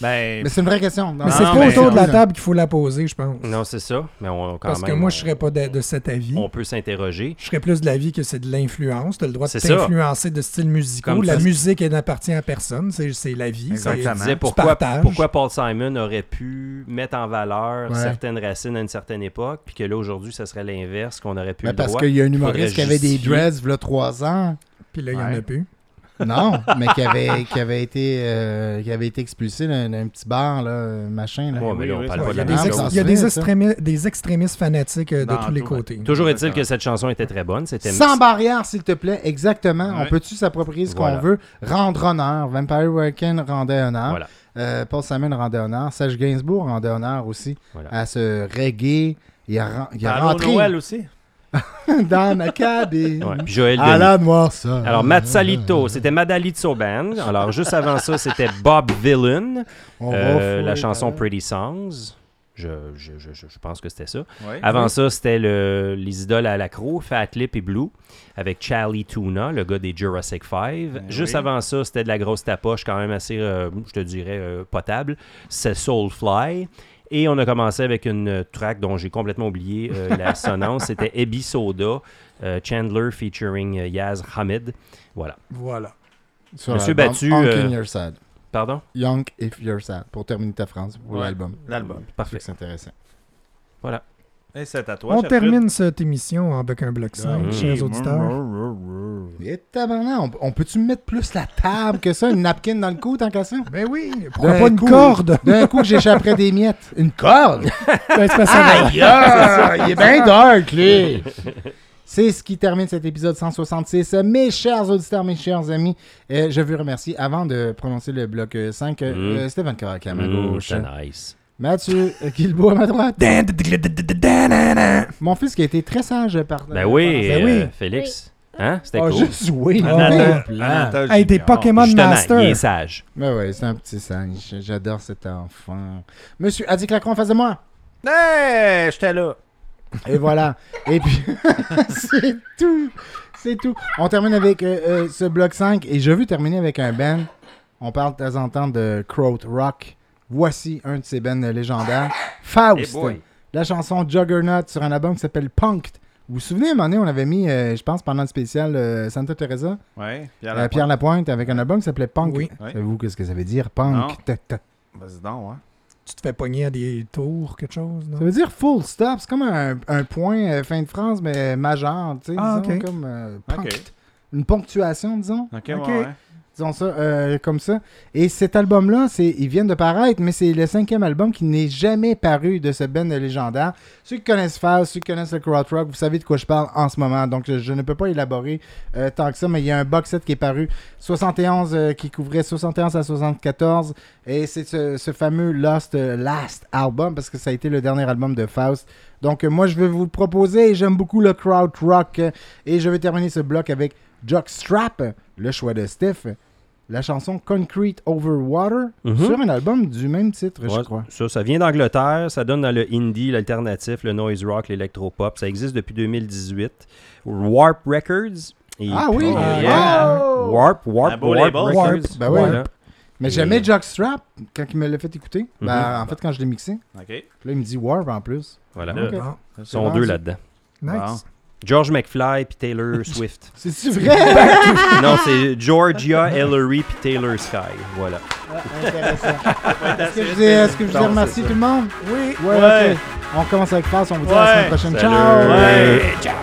Ben, Mais c'est une vraie question. Mais c'est pas mais- autour de la table qu'il faut la poser, je pense. Non, c'est ça. Mais on, quand Parce que moi, on- je serais pas de, de cet avis. On peut s'interroger. Je serais plus de l'avis que c'est de l'influence. Tu as le droit de t'influencer de styles musicaux. Comme la musique, elle n'appartient à personne. C'est, la vie. Disais, tu pourquoi, Paul Simon aurait pu mettre en valeur Ouais. certaines racines à une certaine époque, puis que là, aujourd'hui, ça serait l'inverse, qu'on aurait pu Ben, le parce qu'il y a un humoriste qui avait des dreads, il y a trois ans. Puis là, il y en a plus. Non, mais qui avait, qui avait, été, euh, qui avait été expulsé d'un, petit bar, là, machin. Là. Ouais, mais là, on parle pas Il y a de des, la ex- même il y a chose. des, ça. extrémi- des extrémistes fanatiques euh, de tous les tout. côtés. Toujours est-il que cette chanson était très bonne. C'était Sans barrière, s'il te plaît, exactement. On peut-tu s'approprier ce Voilà. qu'on veut? Rendre honneur. Vampire Weekend rendait honneur. Voilà. Euh, Paul Simon rendait honneur. Serge Gainsbourg rendait honneur aussi Voilà. à ce reggae. Il a, il a rentré Noël aussi. (laughs) dans ma cabine. Ouais, puis Joël à Denis. la noirceur. Alors, Mazzalito, c'était Madalitzo Band. Alors, juste avant ça, c'était Bob Villain. On Euh, fouiller, la chanson pareil. Pretty Songs. Je, je, je, je- je pense que c'était ça. Ouais. Avant Oui. ça, c'était le, les idoles à l'accro, Fat Lip et Blue, avec Charlie Tuna, le gars des Jurassic 5. Juste oui. avant ça, c'était de la grosse tapoche, quand même assez, euh, je te dirais, euh, potable. C'est Soulfly. Et on a commencé avec une euh, track dont j'ai complètement oublié euh, (laughs) la sonance. C'était Ebi Soda, euh, Chandler featuring euh, Yaz Hamid. Voilà. Voilà. Sur Monsieur Battu. Young euh, If You're Sad. Pardon? Young If You're Sad. Pour terminer ta phrase pour Ouais, l'album. l'album. Parfait. C'est intéressant. Voilà. Et c'est à toi, On termine cette émission avec un bloc 5, Ah, chers auditeurs. Et tabarnak, on, on peut-tu mettre plus la table que ça? Une napkin dans le cou, tant qu'à ça? Ben oui. Pourquoi pas une coup- corde? D'un coup que j'échapperais des miettes. Une corde? (laughs) Ben, c'est Aïe, aïe, il est bien dark, lui! (laughs) C'est ce qui termine cet épisode 166. Mes chers auditeurs, mes chers amis, euh, je veux remercier, avant de prononcer le bloc euh, 5, euh, Mm. euh, Stéphane Carac à ma gauche. c'est nice. Mathieu euh, Guilbeault à ma droite. Mon fils qui a été très sage par Ben oui, pendant- euh, Félix. Hein? C'était Ah, cool. juste oui. Nathan- oui. Nathan Hey, des. Pokémon Justement, Master. Il est sage. Ben ouais, c'est un petit sage. J'adore cet enfant. Monsieur Adi Clacron en face de moi. Hey, j'étais là. Et voilà. Et puis, (laughs) c'est tout. C'est tout. On termine avec euh, euh, ce bloc 5. Et je veux terminer avec un band. On parle de temps en temps de Croat Rock. Voici un de ces bands légendaires. Faust. Hey la chanson Juggernaut sur un album qui s'appelle Punked. Vous vous souvenez, à un moment donné, on avait mis, euh, je pense, pendant le spécial euh, Santa Teresa, Ouais, Pierre euh, Lapointe. Pierre Lapointe, avec un album qui s'appelait Punk. Oui. Oui. Savez-vous qu'est-ce que ça veut dire, Punk? Vas-y donc, hein. Tu te fais pogner à des tours, quelque chose, non? Ça veut dire full stop. C'est comme un, un point euh, fin de phrase, mais majeur, tu sais, Ah, disons, comme euh, Ok. punked. Une ponctuation, disons. Ok, Ok. ouais, ouais. Disons ça euh, comme ça. Et cet album-là, c'est, ils viennent de paraître, mais c'est le cinquième album qui n'est jamais paru de ce band légendaire. Ceux qui connaissent Faust, ceux qui connaissent le Crowd Rock, vous savez de quoi je parle en ce moment. Donc, je, ne peux pas élaborer euh, tant que ça, mais il y a un box set qui est paru 71 euh, qui couvrait 71 à 74. Et c'est ce, fameux Lost euh, Last album parce que ça a été le dernier album de Faust. Donc, moi, je vais vous proposer j'aime beaucoup le Crowd Rock. et je vais terminer ce bloc avec Jockstrap, le choix de Steph. La chanson Concrete Over Water Mhm. sur un album du même titre, je crois. Ça, ça vient d'Angleterre. Ça donne dans le indie, l'alternatif, le noise rock, l'électropop. Ça existe depuis 2018. Warp Records. Et Ah puis, oui! euh, Oh! yeah. Warp, Warp, Warp label. Records. Ben ouais. Voilà. Mais Et- j'aimais Jockstrap quand il me l'a fait écouter. Mhm. Ben, en fait, quand je l'ai mixé. OK. Là, il me dit Warp en plus. Voilà. Là. Ok. Bon. Ils sont deux là-dedans. Nice. George McFly puis Taylor (laughs) Swift. C'est-tu vrai? (laughs) non, c'est Georgia Ellery puis Taylor Sky. Voilà. Intéressant. Est-ce que je vous ai, est-ce que je vous ai Non, remercié c'est tout le monde? Oui. Ouais, Ouais. ok. On commence avec Face, on vous dit à la semaine prochaine. Salut. Ciao! Ouais. Ciao.